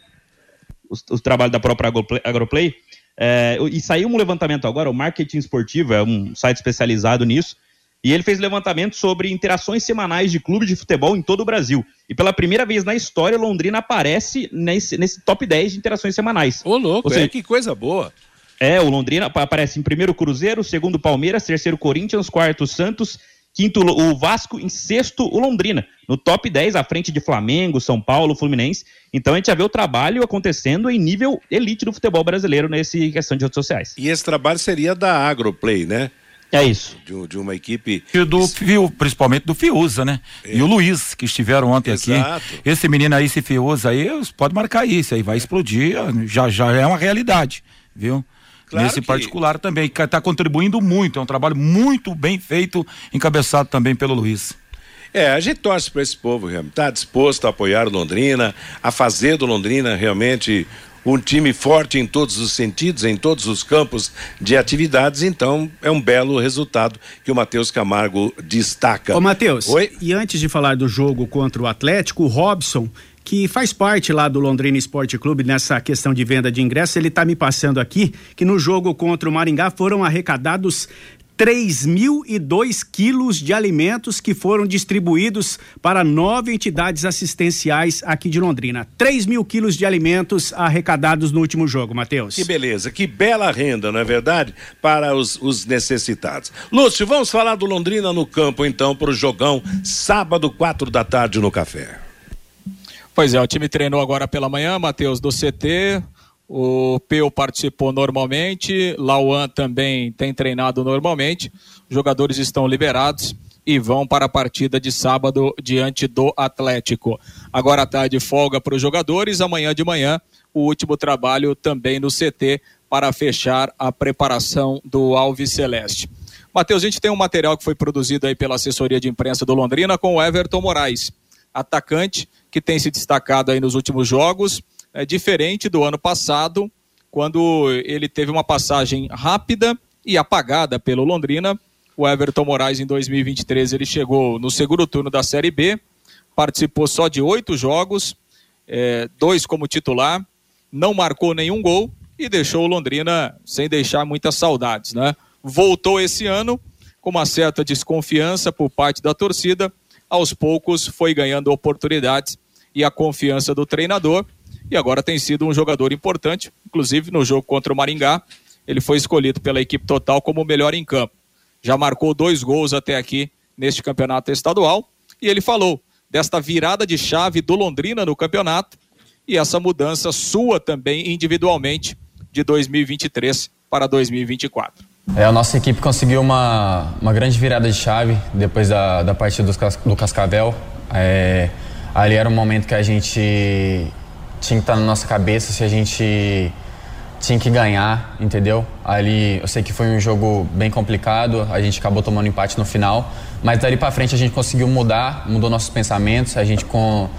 os, os trabalhos da própria Agroplay. Agroplay. É, e saiu um levantamento agora, o Marketing Esportivo, é um site especializado nisso, e ele fez levantamento sobre interações semanais de clubes de futebol em todo o Brasil. E pela primeira vez na história, Londrina aparece nesse, nesse top 10 de interações semanais. Ô, louco, Ou seja, é, que coisa boa. é, o Londrina apa- aparece em primeiro Cruzeiro, segundo Palmeiras, terceiro Corinthians, quarto Santos, quinto o Vasco, em sexto o Londrina. No top 10, à frente de Flamengo, São Paulo, Fluminense. Então a gente já vê o trabalho acontecendo em nível elite do futebol brasileiro nesse questão de redes sociais. E esse trabalho seria da Agroplay, né? É isso. De, de uma equipe. E do principalmente do Fiuza, né? E o Luiz, que estiveram ontem Exato. aqui. Esse menino aí, esse Fiuza aí, pode marcar isso aí, vai explodir, já, já é uma realidade, viu? Claro Nesse que- particular também, que está contribuindo muito, é um trabalho muito bem feito, encabeçado também pelo Luiz. É, a gente torce para esse povo realmente. Está disposto a apoiar o Londrina, a fazer do Londrina realmente um time forte em todos os sentidos, em todos os campos de atividades, então é um belo resultado que o Matheus Camargo destaca. Ô, Matheus, e antes de falar do jogo contra o Atlético, o Robson que faz parte lá do Londrina Esporte Clube nessa questão de venda de ingressos, ele está me passando aqui que no jogo contra o Maringá foram arrecadados 3.002 quilos de alimentos que foram distribuídos para nove entidades assistenciais aqui de Londrina. 3 mil quilos de alimentos arrecadados no último jogo, Matheus. Que beleza, que bela renda, não é verdade? Para os, os necessitados. Lúcio, vamos falar do Londrina no campo então para o jogão, sábado, quatro da tarde no café. Pois é, o time treinou agora pela manhã, Matheus, do CT. O Peu participou normalmente, Lauan também tem treinado normalmente. Os jogadores estão liberados e vão para a partida de sábado diante do Atlético. Agora à tarde folga para os jogadores, amanhã de manhã o último trabalho também no CT para fechar a preparação do Alves Celeste. Matheus, a gente tem um material que foi produzido aí pela assessoria de imprensa do Londrina com o Everton Moraes, atacante que tem se destacado aí nos últimos jogos é, diferente do ano passado, quando ele teve uma passagem rápida e apagada pelo Londrina. O Everton Moraes, em 2023, ele chegou no segundo turno da Série B, participou só de oito jogos, é, dois como titular, não marcou nenhum gol e deixou o Londrina sem deixar muitas saudades, né? Voltou esse ano com uma certa desconfiança por parte da torcida, aos poucos foi ganhando oportunidades e a confiança do treinador e agora tem sido um jogador importante, inclusive no jogo contra o Maringá, ele foi escolhido pela equipe total como o melhor em campo. Já marcou dois gols até aqui neste campeonato estadual e ele falou desta virada de chave do Londrina no campeonato e essa mudança sua também individualmente de 2023 para 2024. É, a nossa equipe conseguiu uma, uma grande virada de chave depois da, da partida do, do Cascavel. É, ali era um momento que a gente tinha que estar na nossa cabeça se a gente tinha que ganhar, entendeu? Ali eu sei que foi um jogo bem complicado, a gente acabou tomando empate no final, mas dali para frente a gente conseguiu mudar, mudou nossos pensamentos, a gente com,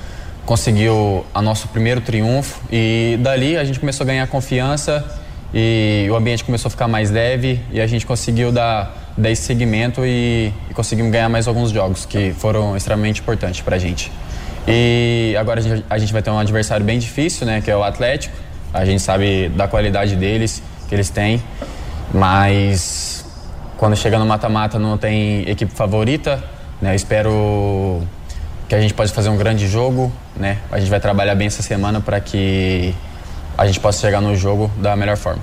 conseguiu o nosso primeiro triunfo e dali a gente começou a ganhar confiança e o ambiente começou a ficar mais leve e a gente conseguiu dar, dar esse segmento e, e conseguimos ganhar mais alguns jogos que foram extremamente importantes para a gente. E agora a gente, vai ter um adversário bem difícil, né? Que é o Atlético. A gente sabe da qualidade deles, que eles têm. Mas quando chega no mata-mata não tem equipe favorita, né? Eu espero que a gente possa fazer um grande jogo, né? A gente vai trabalhar bem essa semana para que a gente possa chegar no jogo da melhor forma.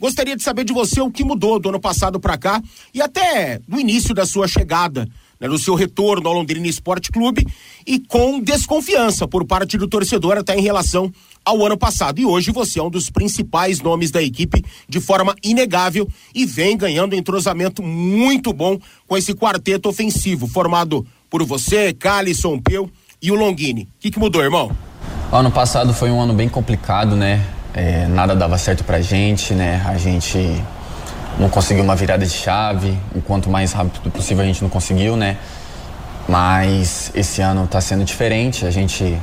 Gostaria de saber de você o que mudou do ano passado para cá e até do início da sua chegada né, no seu retorno ao Londrina Esporte Clube e com desconfiança por parte do torcedor até em relação ao ano passado. E hoje você é um dos principais nomes da equipe de forma inegável e vem ganhando um entrosamento muito bom com esse quarteto ofensivo formado por você, Calisson, Peu e o Longini. O que, que mudou, irmão? Ano passado foi um ano bem complicado, né? É, nada dava certo pra gente, né? A gente não conseguiu uma virada de chave, o quanto mais rápido possível a gente não conseguiu, né? Mas esse ano está sendo diferente, a gente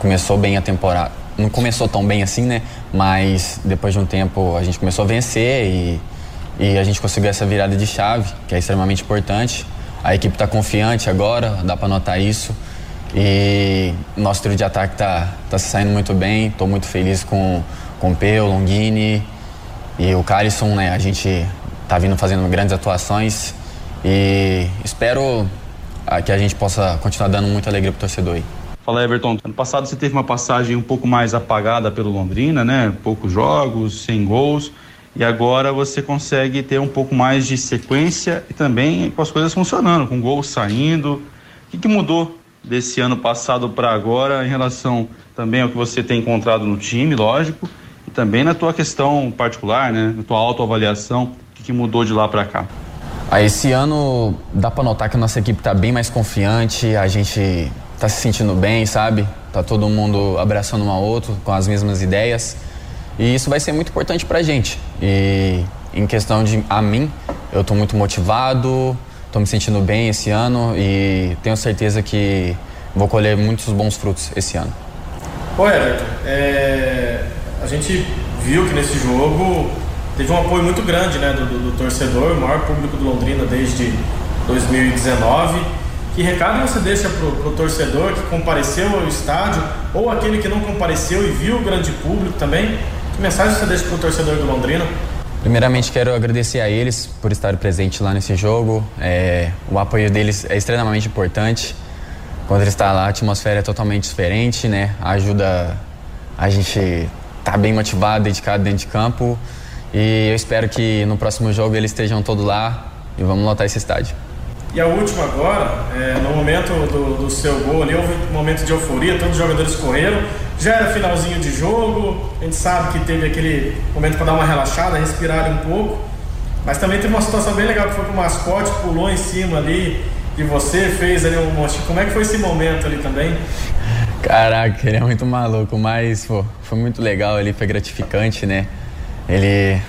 começou bem a temporada, não começou tão bem assim, né? Mas depois de um tempo a gente começou a vencer e, e a gente conseguiu essa virada de chave, que é extremamente importante. A equipe está confiante agora, dá para notar isso. E nosso trio de ataque está tá se saindo muito bem, estou muito feliz com, com o Peu, Longini, e o Carlson, né, a gente tá vindo fazendo grandes atuações e espero ah, que a gente possa continuar dando muita alegria pro torcedor aí. Fala Everton, ano passado você teve uma passagem um pouco mais apagada pelo Londrina, né? Poucos jogos, sem gols. E agora você consegue ter um pouco mais de sequência e também com as coisas funcionando, com gols saindo. O que, que mudou desse ano passado para agora em relação também ao que você tem encontrado no time, lógico, também na tua questão particular, né? Na tua autoavaliação, o que, que mudou de lá para cá? Ah, esse ano dá para notar que a nossa equipe está bem mais confiante, a gente está se sentindo bem, sabe? Tá todo mundo abraçando um ao outro com as mesmas ideias. E isso vai ser muito importante para a gente. E em questão de a mim, eu estou muito motivado, estou me sentindo bem esse ano e tenho certeza que vou colher muitos bons frutos esse ano. Ô Everton, é a gente viu que nesse jogo teve um apoio muito grande né, do, do, do torcedor, o maior público do Londrina desde 2019. Que recado você deixa pro, pro torcedor que compareceu ao estádio ou aquele que não compareceu e viu o grande público também? Que mensagem você deixa pro torcedor do Londrina? Primeiramente, quero agradecer a eles por estar presente lá nesse jogo. É, o apoio deles é extremamente importante. Quando ele está lá, a atmosfera é totalmente diferente, né? Ajuda a gente tá bem motivado, dedicado dentro de campo. E eu espero que no próximo jogo eles estejam todos lá e vamos lotar esse estádio. E a última agora, é, no momento do, do, seu gol ali, houve um momento de euforia, todos os jogadores correram. Já era finalzinho de jogo, a gente sabe que teve aquele momento para dar uma relaxada, respirar um pouco. Mas também teve uma situação bem legal que foi que o mascote pulou em cima ali de você, fez ali um monte. Como é que foi esse momento ali também? Caraca, ele é muito maluco, mas pô, foi muito legal ali, foi gratificante, né? Ele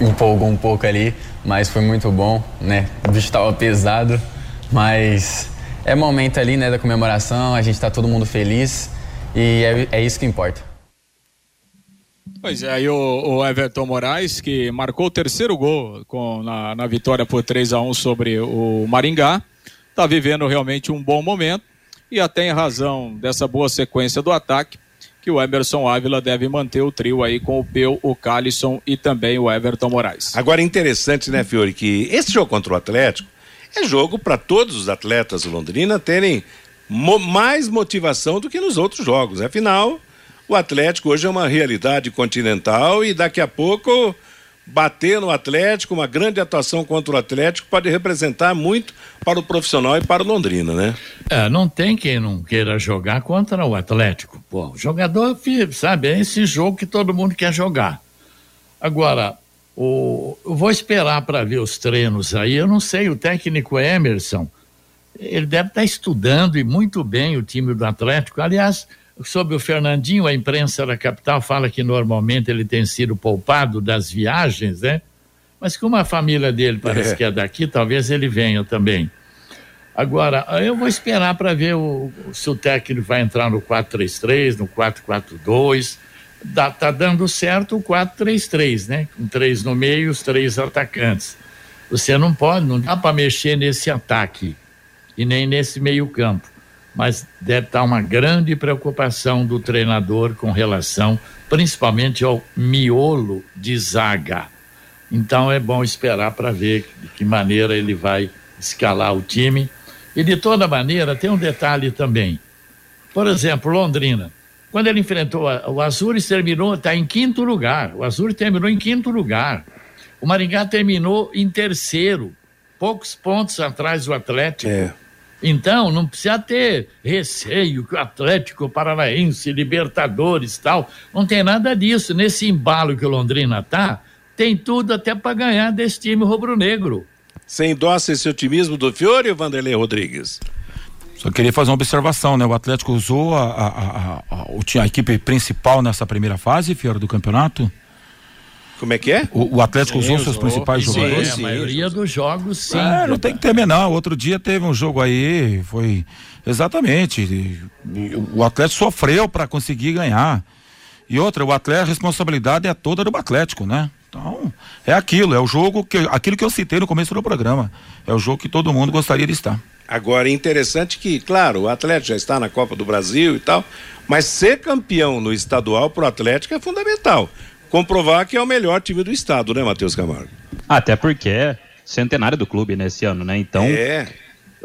empolgou um pouco ali mas foi muito bom, né? O bicho estava pesado, mas é momento ali, né, da comemoração, a gente está todo mundo feliz e é, é isso que importa. Pois é, aí o, o, Everton Moraes, que marcou o terceiro gol com, na, na vitória por 3 a 1 sobre o Maringá, está vivendo realmente um bom momento e até em razão dessa boa sequência do ataque, que o Emerson Ávila deve manter o trio aí com o Peu, o Calisson e também o Everton Moraes. Agora, interessante, né, Fiore, que esse jogo contra o Atlético é jogo para todos os atletas do Londrina terem mo mais motivação do que nos outros jogos. Afinal, o Atlético hoje é uma realidade continental e daqui a pouco bater no Atlético, uma grande atuação contra o Atlético pode representar muito para o profissional e para o Londrina, né? É, não tem quem não queira jogar contra o Atlético. Pô, o jogador, sabe, é esse jogo que todo mundo quer jogar. Agora, o, eu vou esperar para ver os treinos aí. Eu não sei, o técnico Emerson, ele deve estar tá estudando e muito bem o time do Atlético. Aliás, sobre o Fernandinho, a imprensa da capital fala que normalmente ele tem sido poupado das viagens, né? Mas como a família dele parece é. que é daqui, talvez ele venha também. Agora, eu vou esperar para ver o, se o técnico vai entrar no 4-3-3, no 4-4-2. Dá, tá dando certo o 4-3-3, né? Com três no meio, os três atacantes. Você não pode, não dá para mexer nesse ataque e nem nesse meio-campo mas deve estar uma grande preocupação do treinador com relação principalmente ao miolo de zaga. Então é bom esperar para ver de que maneira ele vai escalar o time. E de toda maneira, tem um detalhe também. Por exemplo, Londrina. Quando ele enfrentou o Azures, terminou, está em quinto lugar. O Azures terminou em quinto lugar. O Maringá terminou em terceiro, poucos pontos atrás do Atlético. É. Então, não precisa ter receio que o Atlético Paranaense, Libertadores tal, não tem nada disso. Nesse embalo que o Londrina tá, tem tudo até para ganhar desse time rubro-negro. Você endossa esse otimismo do Fiore, Vanderlei Rodrigues? Só queria fazer uma observação, né? O Atlético usou a, a, a, a, a equipe principal nessa primeira fase, Fiore, do campeonato? Como é que é? O, o Atlético sim, usou seus principais sim, jogadores? Sim, a maioria dos jogos, sim. É, não tem que temer, não. Outro dia teve um jogo aí, foi. Exatamente. O Atlético sofreu para conseguir ganhar. E outra, o Atlético, a responsabilidade é toda do Atlético, né? Então, é aquilo, é o jogo que aquilo que eu citei no começo do programa. É o jogo que todo mundo gostaria de estar. Agora, é interessante que, claro, o Atlético já está na Copa do Brasil e tal, mas ser campeão no estadual para o Atlético é fundamental comprovar que é o melhor time do estado, né, Matheus Camargo? Até porque é centenário do clube nesse ano, né? Então, é.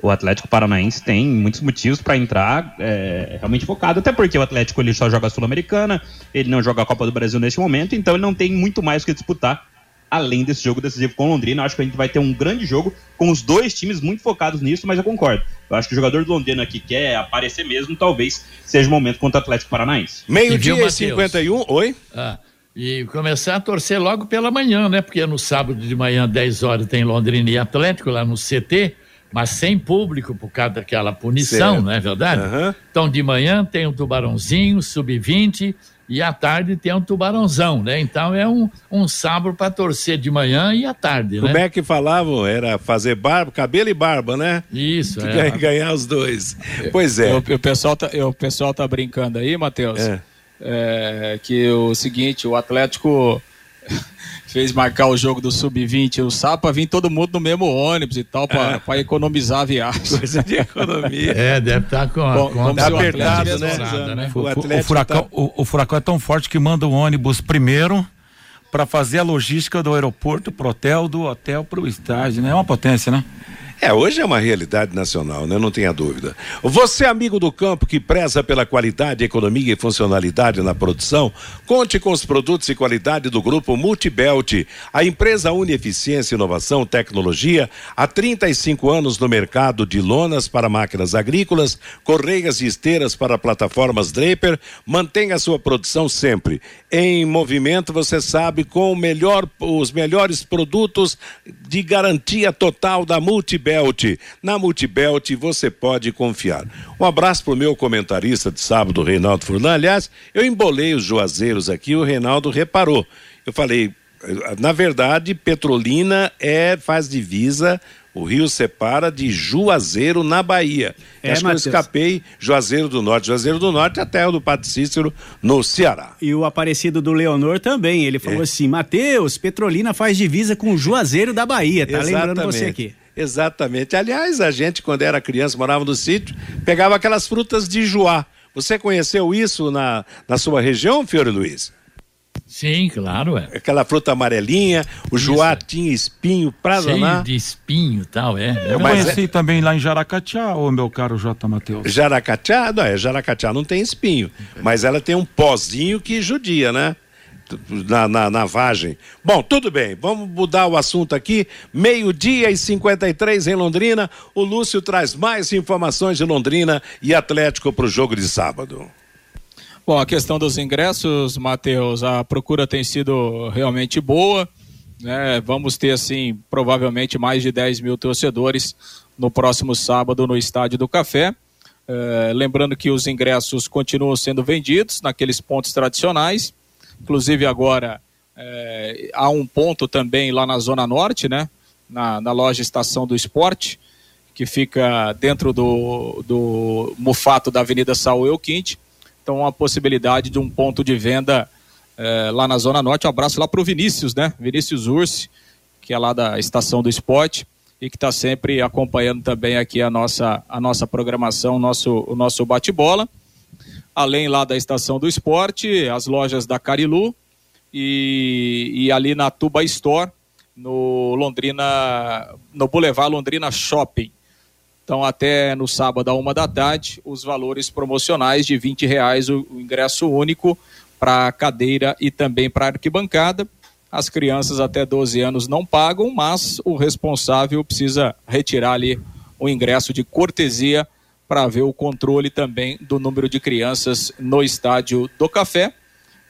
o Atlético Paranaense tem muitos motivos para entrar é, realmente focado, até porque o Atlético ele só joga a Sul-Americana, ele não joga a Copa do Brasil neste momento, então ele não tem muito mais que disputar além desse jogo decisivo com o Londrina. Eu acho que a gente vai ter um grande jogo com os dois times muito focados nisso, mas eu concordo. Eu acho que o jogador do Londrina que quer aparecer mesmo, talvez seja o momento contra o Atlético Paranaense. Meio-dia e 51, oi? Ah, e começar a torcer logo pela manhã, né? Porque no sábado de manhã, 10 horas, tem Londrina e Atlético lá no CT, mas sem público por causa daquela punição, certo. não é verdade? Uhum. Então, de manhã tem um tubarãozinho, sub-20, e à tarde tem um tubarãozão, né? Então é um, um sábado para torcer de manhã e à tarde, Como né? Como é que falavam? Era fazer barba, cabelo e barba, né? Isso, *laughs* é. Ganhar os dois. Pois é. O, o, pessoal tá, o pessoal tá brincando aí, Matheus. É é, que o seguinte, o Atlético *laughs* fez marcar o jogo do Sub-20, o Sapa vir todo mundo no mesmo ônibus e tal, para é. economizar a viagem. Coisa de economia. é, deve estar tá com, com, com tá apertado, né? né? O, o, o, furacão, tá... o, o furacão é tão forte que manda o ônibus primeiro para fazer a logística do aeroporto pro hotel, do hotel pro estádio, né? É uma potência, né? É, hoje é uma realidade nacional, né? Não tenha dúvida. Você, amigo do campo que preza pela qualidade, economia e funcionalidade na produção, conte com os produtos e qualidade do grupo Multibelt. A empresa une eficiência, inovação, tecnologia há 35 anos no mercado de lonas para máquinas agrícolas, correias e esteiras para plataformas Draper. Mantenha sua produção sempre em movimento, você sabe, com melhor, os melhores produtos de garantia total da Multibelt Multibelt. Na Multibelt você pode confiar. Um abraço pro meu comentarista de sábado, Reinaldo Furlan. Aliás, eu embolei os juazeiros aqui, o Reinaldo reparou. Eu falei, na verdade, Petrolina é faz divisa o rio separa de Juazeiro, na Bahia. É, Acho Mateus. que eu escapei Juazeiro do Norte. Juazeiro do Norte é a terra do Padre Cícero, no Ceará. E o aparecido do Leonor também. Ele falou é. assim: Mateus, Petrolina faz divisa com Juazeiro da Bahia. Tá Exatamente. lembrando você aqui. Exatamente. Aliás, a gente, quando era criança, morava no sítio, pegava aquelas frutas de joá. Você conheceu isso na, na sua região, Fiore Luiz? Sim, claro, é. Aquela fruta amarelinha, o joá tinha espinho pra Cheio danar. de espinho e tal, é. Eu conheci é... também lá em Jaracatiá, ô meu caro J. Matheus. Jaracatiá? Não, é, Jaracatiá não tem espinho, mas ela tem um pozinho que judia, né? Na, na, na vagem. Bom, tudo bem, vamos mudar o assunto aqui. Meio-dia e 53 em Londrina. O Lúcio traz mais informações de Londrina e Atlético para o jogo de sábado. Bom, a questão dos ingressos, Matheus, a procura tem sido realmente boa. Né? Vamos ter, assim, provavelmente mais de 10 mil torcedores no próximo sábado no Estádio do Café. É, lembrando que os ingressos continuam sendo vendidos naqueles pontos tradicionais. Inclusive agora é, há um ponto também lá na Zona Norte, né? Na, na loja Estação do Esporte, que fica dentro do, do mufato da Avenida Saúl Euquinte. Então, uma possibilidade de um ponto de venda é, lá na Zona Norte. Um abraço lá para o Vinícius, né? Vinícius Ursi, que é lá da Estação do Esporte e que está sempre acompanhando também aqui a nossa, a nossa programação, nosso, o nosso bate-bola além lá da Estação do Esporte, as lojas da Carilu e, e ali na Tuba Store, no Londrina, no Boulevard Londrina Shopping. Então, até no sábado, à uma da tarde, os valores promocionais de 20 reais o, o ingresso único para cadeira e também para arquibancada. As crianças até 12 anos não pagam, mas o responsável precisa retirar ali o ingresso de cortesia para ver o controle também do número de crianças no estádio do Café.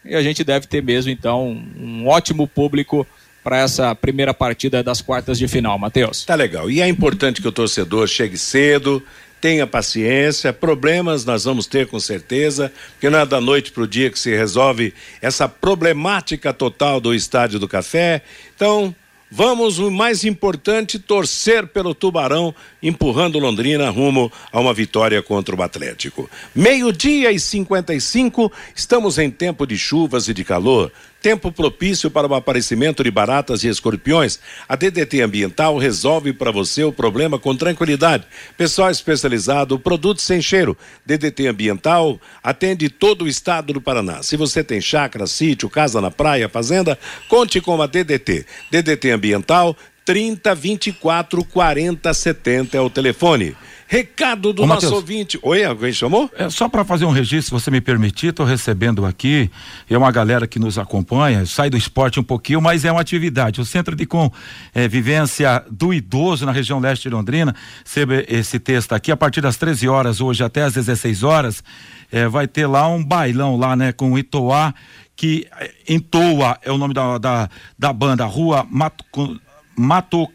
E a gente deve ter mesmo, então, um ótimo público para essa primeira partida das quartas de final, Matheus. Tá legal. E é importante que o torcedor chegue cedo, tenha paciência. Problemas nós vamos ter com certeza, porque não é da noite para o dia que se resolve essa problemática total do estádio do Café. Então, Vamos, o mais importante, torcer pelo Tubarão, empurrando Londrina rumo a uma vitória contra o Atlético. Meio-dia e 55, estamos em tempo de chuvas e de calor. Tempo propício para o aparecimento de baratas e escorpiões. A DDT Ambiental resolve para você o problema com tranquilidade. Pessoal especializado, produtos sem cheiro. DDT Ambiental atende todo o estado do Paraná. Se você tem chácara, sítio, casa na praia, fazenda, conte com a DDT. DDT Ambiental 30 24 40 70 é o telefone. Recado do Ô, nosso Mateus, ouvinte. Oi, alguém chamou? É só para fazer um registro, se você me permitir, estou recebendo aqui, é uma galera que nos acompanha, sai do esporte um pouquinho, mas é uma atividade. O Centro de Convivência é, do Idoso na região leste de Londrina, recebe esse texto aqui, a partir das 13 horas hoje até às 16 horas, é, vai ter lá um bailão lá, né, com o Itoá, que é, entoa é o nome da, da, da banda, Rua Mato, Mato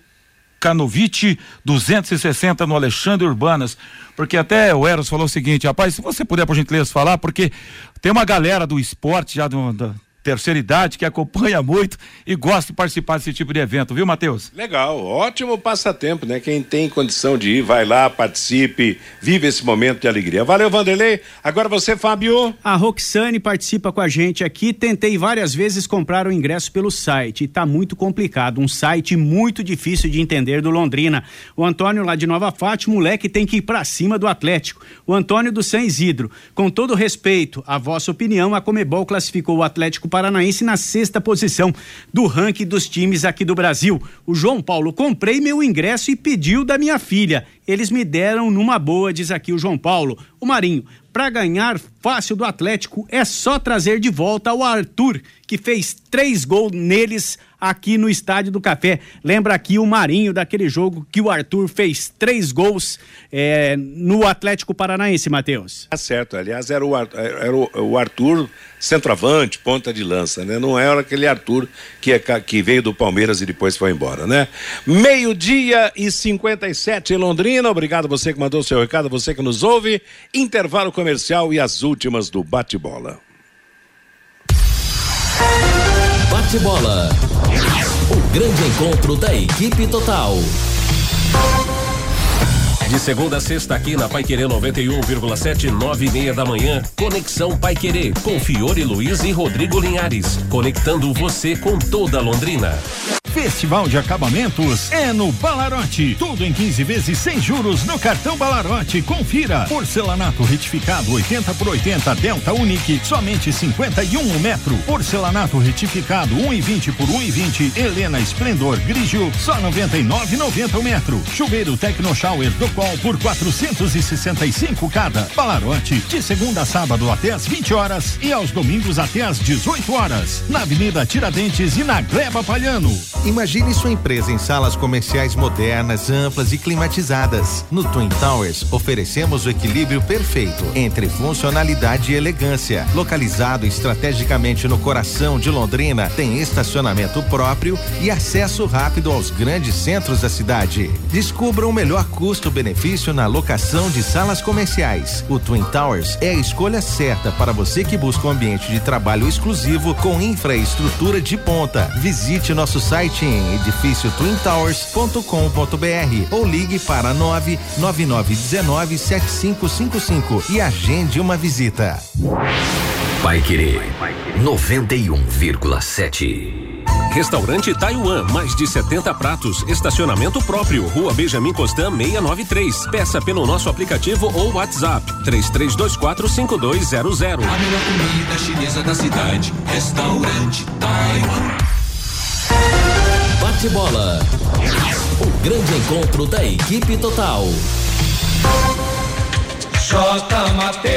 Canovite 260 no Alexandre Urbanas. Porque até o Eros falou o seguinte, rapaz, se você puder por gentileza falar, porque tem uma galera do esporte já do terceira idade, que acompanha muito e gosta de participar desse tipo de evento, viu, Matheus? Legal, ótimo passatempo, né? Quem tem condição de ir, vai lá, participe, vive esse momento de alegria. Valeu, Vanderlei. Agora você, Fábio. A Roxane participa com a gente aqui. Tentei várias vezes comprar o ingresso pelo site e tá muito complicado. Um site muito difícil de entender do Londrina. O Antônio lá de Nova Fátima, moleque tem que ir pra cima do Atlético. O Antônio do San Isidro. Com todo respeito, a vossa opinião, a Comebol classificou o Atlético Paranaense na sexta posição do ranking dos times aqui do Brasil. O João Paulo, comprei meu ingresso e pediu da minha filha. Eles me deram numa boa, diz aqui o João Paulo. O Marinho, para ganhar fácil do Atlético é só trazer de volta o Arthur, que fez três gols neles aqui no Estádio do Café. Lembra aqui o Marinho daquele jogo que o Arthur fez três gols é, no Atlético Paranaense, Matheus. Tá certo, aliás, era o, era o Arthur centroavante, ponta de lança, né? Não era aquele Arthur que, é, que veio do Palmeiras e depois foi embora, né? Meio-dia e 57 em Londrina. Obrigado você que mandou seu recado, você que nos ouve. Intervalo comercial e as últimas do bate-bola. Bate-bola. O grande encontro da equipe total. De segunda a sexta aqui na Pai Querer 91,7, nove e meia da manhã. Conexão Pai Querer com Fiore Luiz e Rodrigo Linhares. Conectando você com toda Londrina. Festival de Acabamentos é no Balarote. Tudo em 15 vezes sem juros no cartão Balarote. Confira. Porcelanato retificado 80 por 80 Delta Unique, somente 51 um metro. Porcelanato retificado 1,20 um por 1,20 Helena Esplendor Grigio, só 99,90 o metro. Chuveiro Tecno Shower do Col por 465 cada. Balarote, de segunda a sábado até às 20 horas e aos domingos até às 18 horas. Na Avenida Tiradentes e na Gleba Palhano. Imagine sua empresa em salas comerciais modernas, amplas e climatizadas. No Twin Towers, oferecemos o equilíbrio perfeito entre funcionalidade e elegância. Localizado estrategicamente no coração de Londrina, tem estacionamento próprio e acesso rápido aos grandes centros da cidade. Descubra o melhor custo-benefício na locação de salas comerciais. O Twin Towers é a escolha certa para você que busca um ambiente de trabalho exclusivo com infraestrutura de ponta. Visite nosso site em edifício twintowers.com.br ou ligue para 99919 7555 e agende uma visita. Vai querer 91,7. Restaurante Taiwan, mais de 70 pratos, estacionamento próprio, Rua Benjamin Constant 693. Peça pelo nosso aplicativo ou WhatsApp 3324 5200. A melhor comida chinesa da cidade, Restaurante Taiwan. Bate-bola. O grande encontro da equipe total.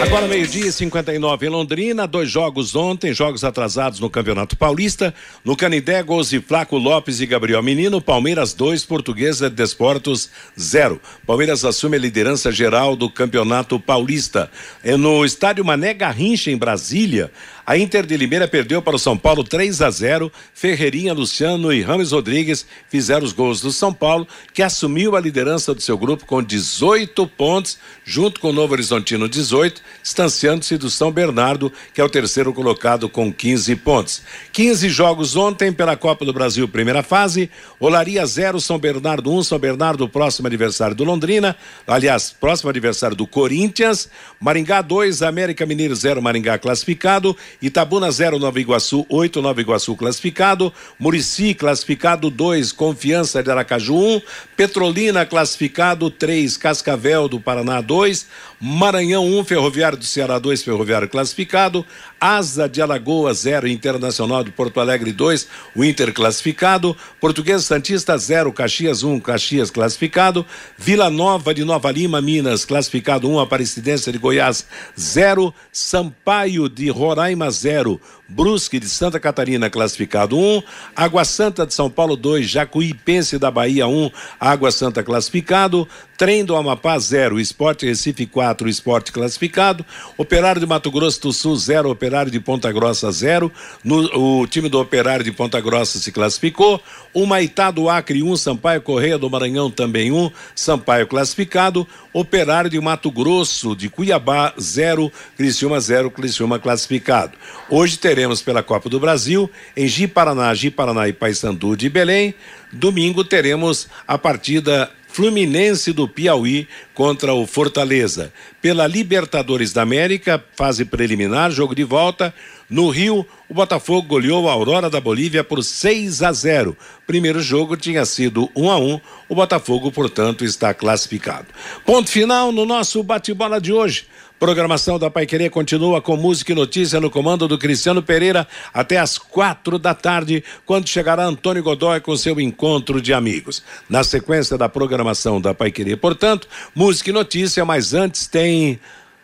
Agora meio-dia e 59 em Londrina, dois jogos ontem, jogos atrasados no Campeonato Paulista. No Canidé, gols de Flaco Lopes e Gabriel Menino, Palmeiras 2, Portuguesa de Desportos 0. Palmeiras assume a liderança geral do Campeonato Paulista. É no estádio Mané Garrincha, em Brasília, a Inter de Limeira perdeu para o São Paulo 3 a 0. Ferreirinha, Luciano e Rames Rodrigues fizeram os gols do São Paulo, que assumiu a liderança do seu grupo com 18 pontos, junto com o Novo Horizontino 18, distanciando-se do São Bernardo, que é o terceiro colocado com 15 pontos. 15 jogos ontem pela Copa do Brasil, primeira fase. Olaria 0, São Bernardo 1, um, São Bernardo, próximo adversário do Londrina. Aliás, próximo adversário do Corinthians. Maringá 2, América Mineiro 0, Maringá classificado. Itabuna 0, Nova Iguaçu 8, Nova Iguaçu classificado. Murici classificado 2, Confiança de Aracaju 1. Um. Petrolina classificado 3, Cascavel do Paraná 2. Maranhão 1, um, Ferroviário do Ceará 2, Ferroviário classificado. Asa de Alagoas 0, Internacional de Porto Alegre 2, o Inter classificado. Português Santista 0, Caxias 1, um, Caxias classificado. Vila Nova de Nova Lima, Minas classificado 1, um, Aparecidense de Goiás 0, Sampaio de Roraima 0, Brusque de Santa Catarina classificado 1, um, Água Santa de São Paulo 2, Jacuipense da Bahia 1, um, Água Santa classificado, Trem do Amapá 0, Esporte Recife 4, Esporte classificado, Operário de Mato Grosso do Sul 0, Operário de Ponta Grossa 0. o time do Operário de Ponta Grossa se classificou. O Maitá do Acre 1, um, Sampaio Correia do Maranhão também 1, um, Sampaio classificado. Operário de Mato Grosso de Cuiabá 0, Criciúma 0, Criciúma classificado. Hoje teremos pela Copa do Brasil em Ji Paraná, Ji Paraná e Paysandu de Belém. Domingo teremos a partida Fluminense do Piauí contra o Fortaleza. Pela Libertadores da América, fase preliminar, jogo de volta. No Rio, o Botafogo goleou a Aurora da Bolívia por 6 a 0. Primeiro jogo tinha sido 1 a 1. O Botafogo, portanto, está classificado. Ponto final no nosso bate-bola de hoje. Programação da Pai Querer continua com música e notícia no comando do Cristiano Pereira até às quatro da tarde, quando chegará Antônio Godoy com seu encontro de amigos. Na sequência da programação da Pai Querer, portanto, música e notícia, mas antes tem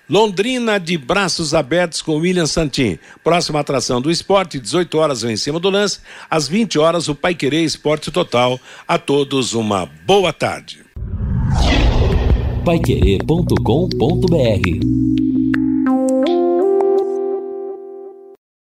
Londrina de braços abertos com William Santin. Próxima atração do esporte, 18 horas em cima do lance, às 20 horas o Pai Querer Esporte Total. A todos uma boa tarde paiquerê.com.br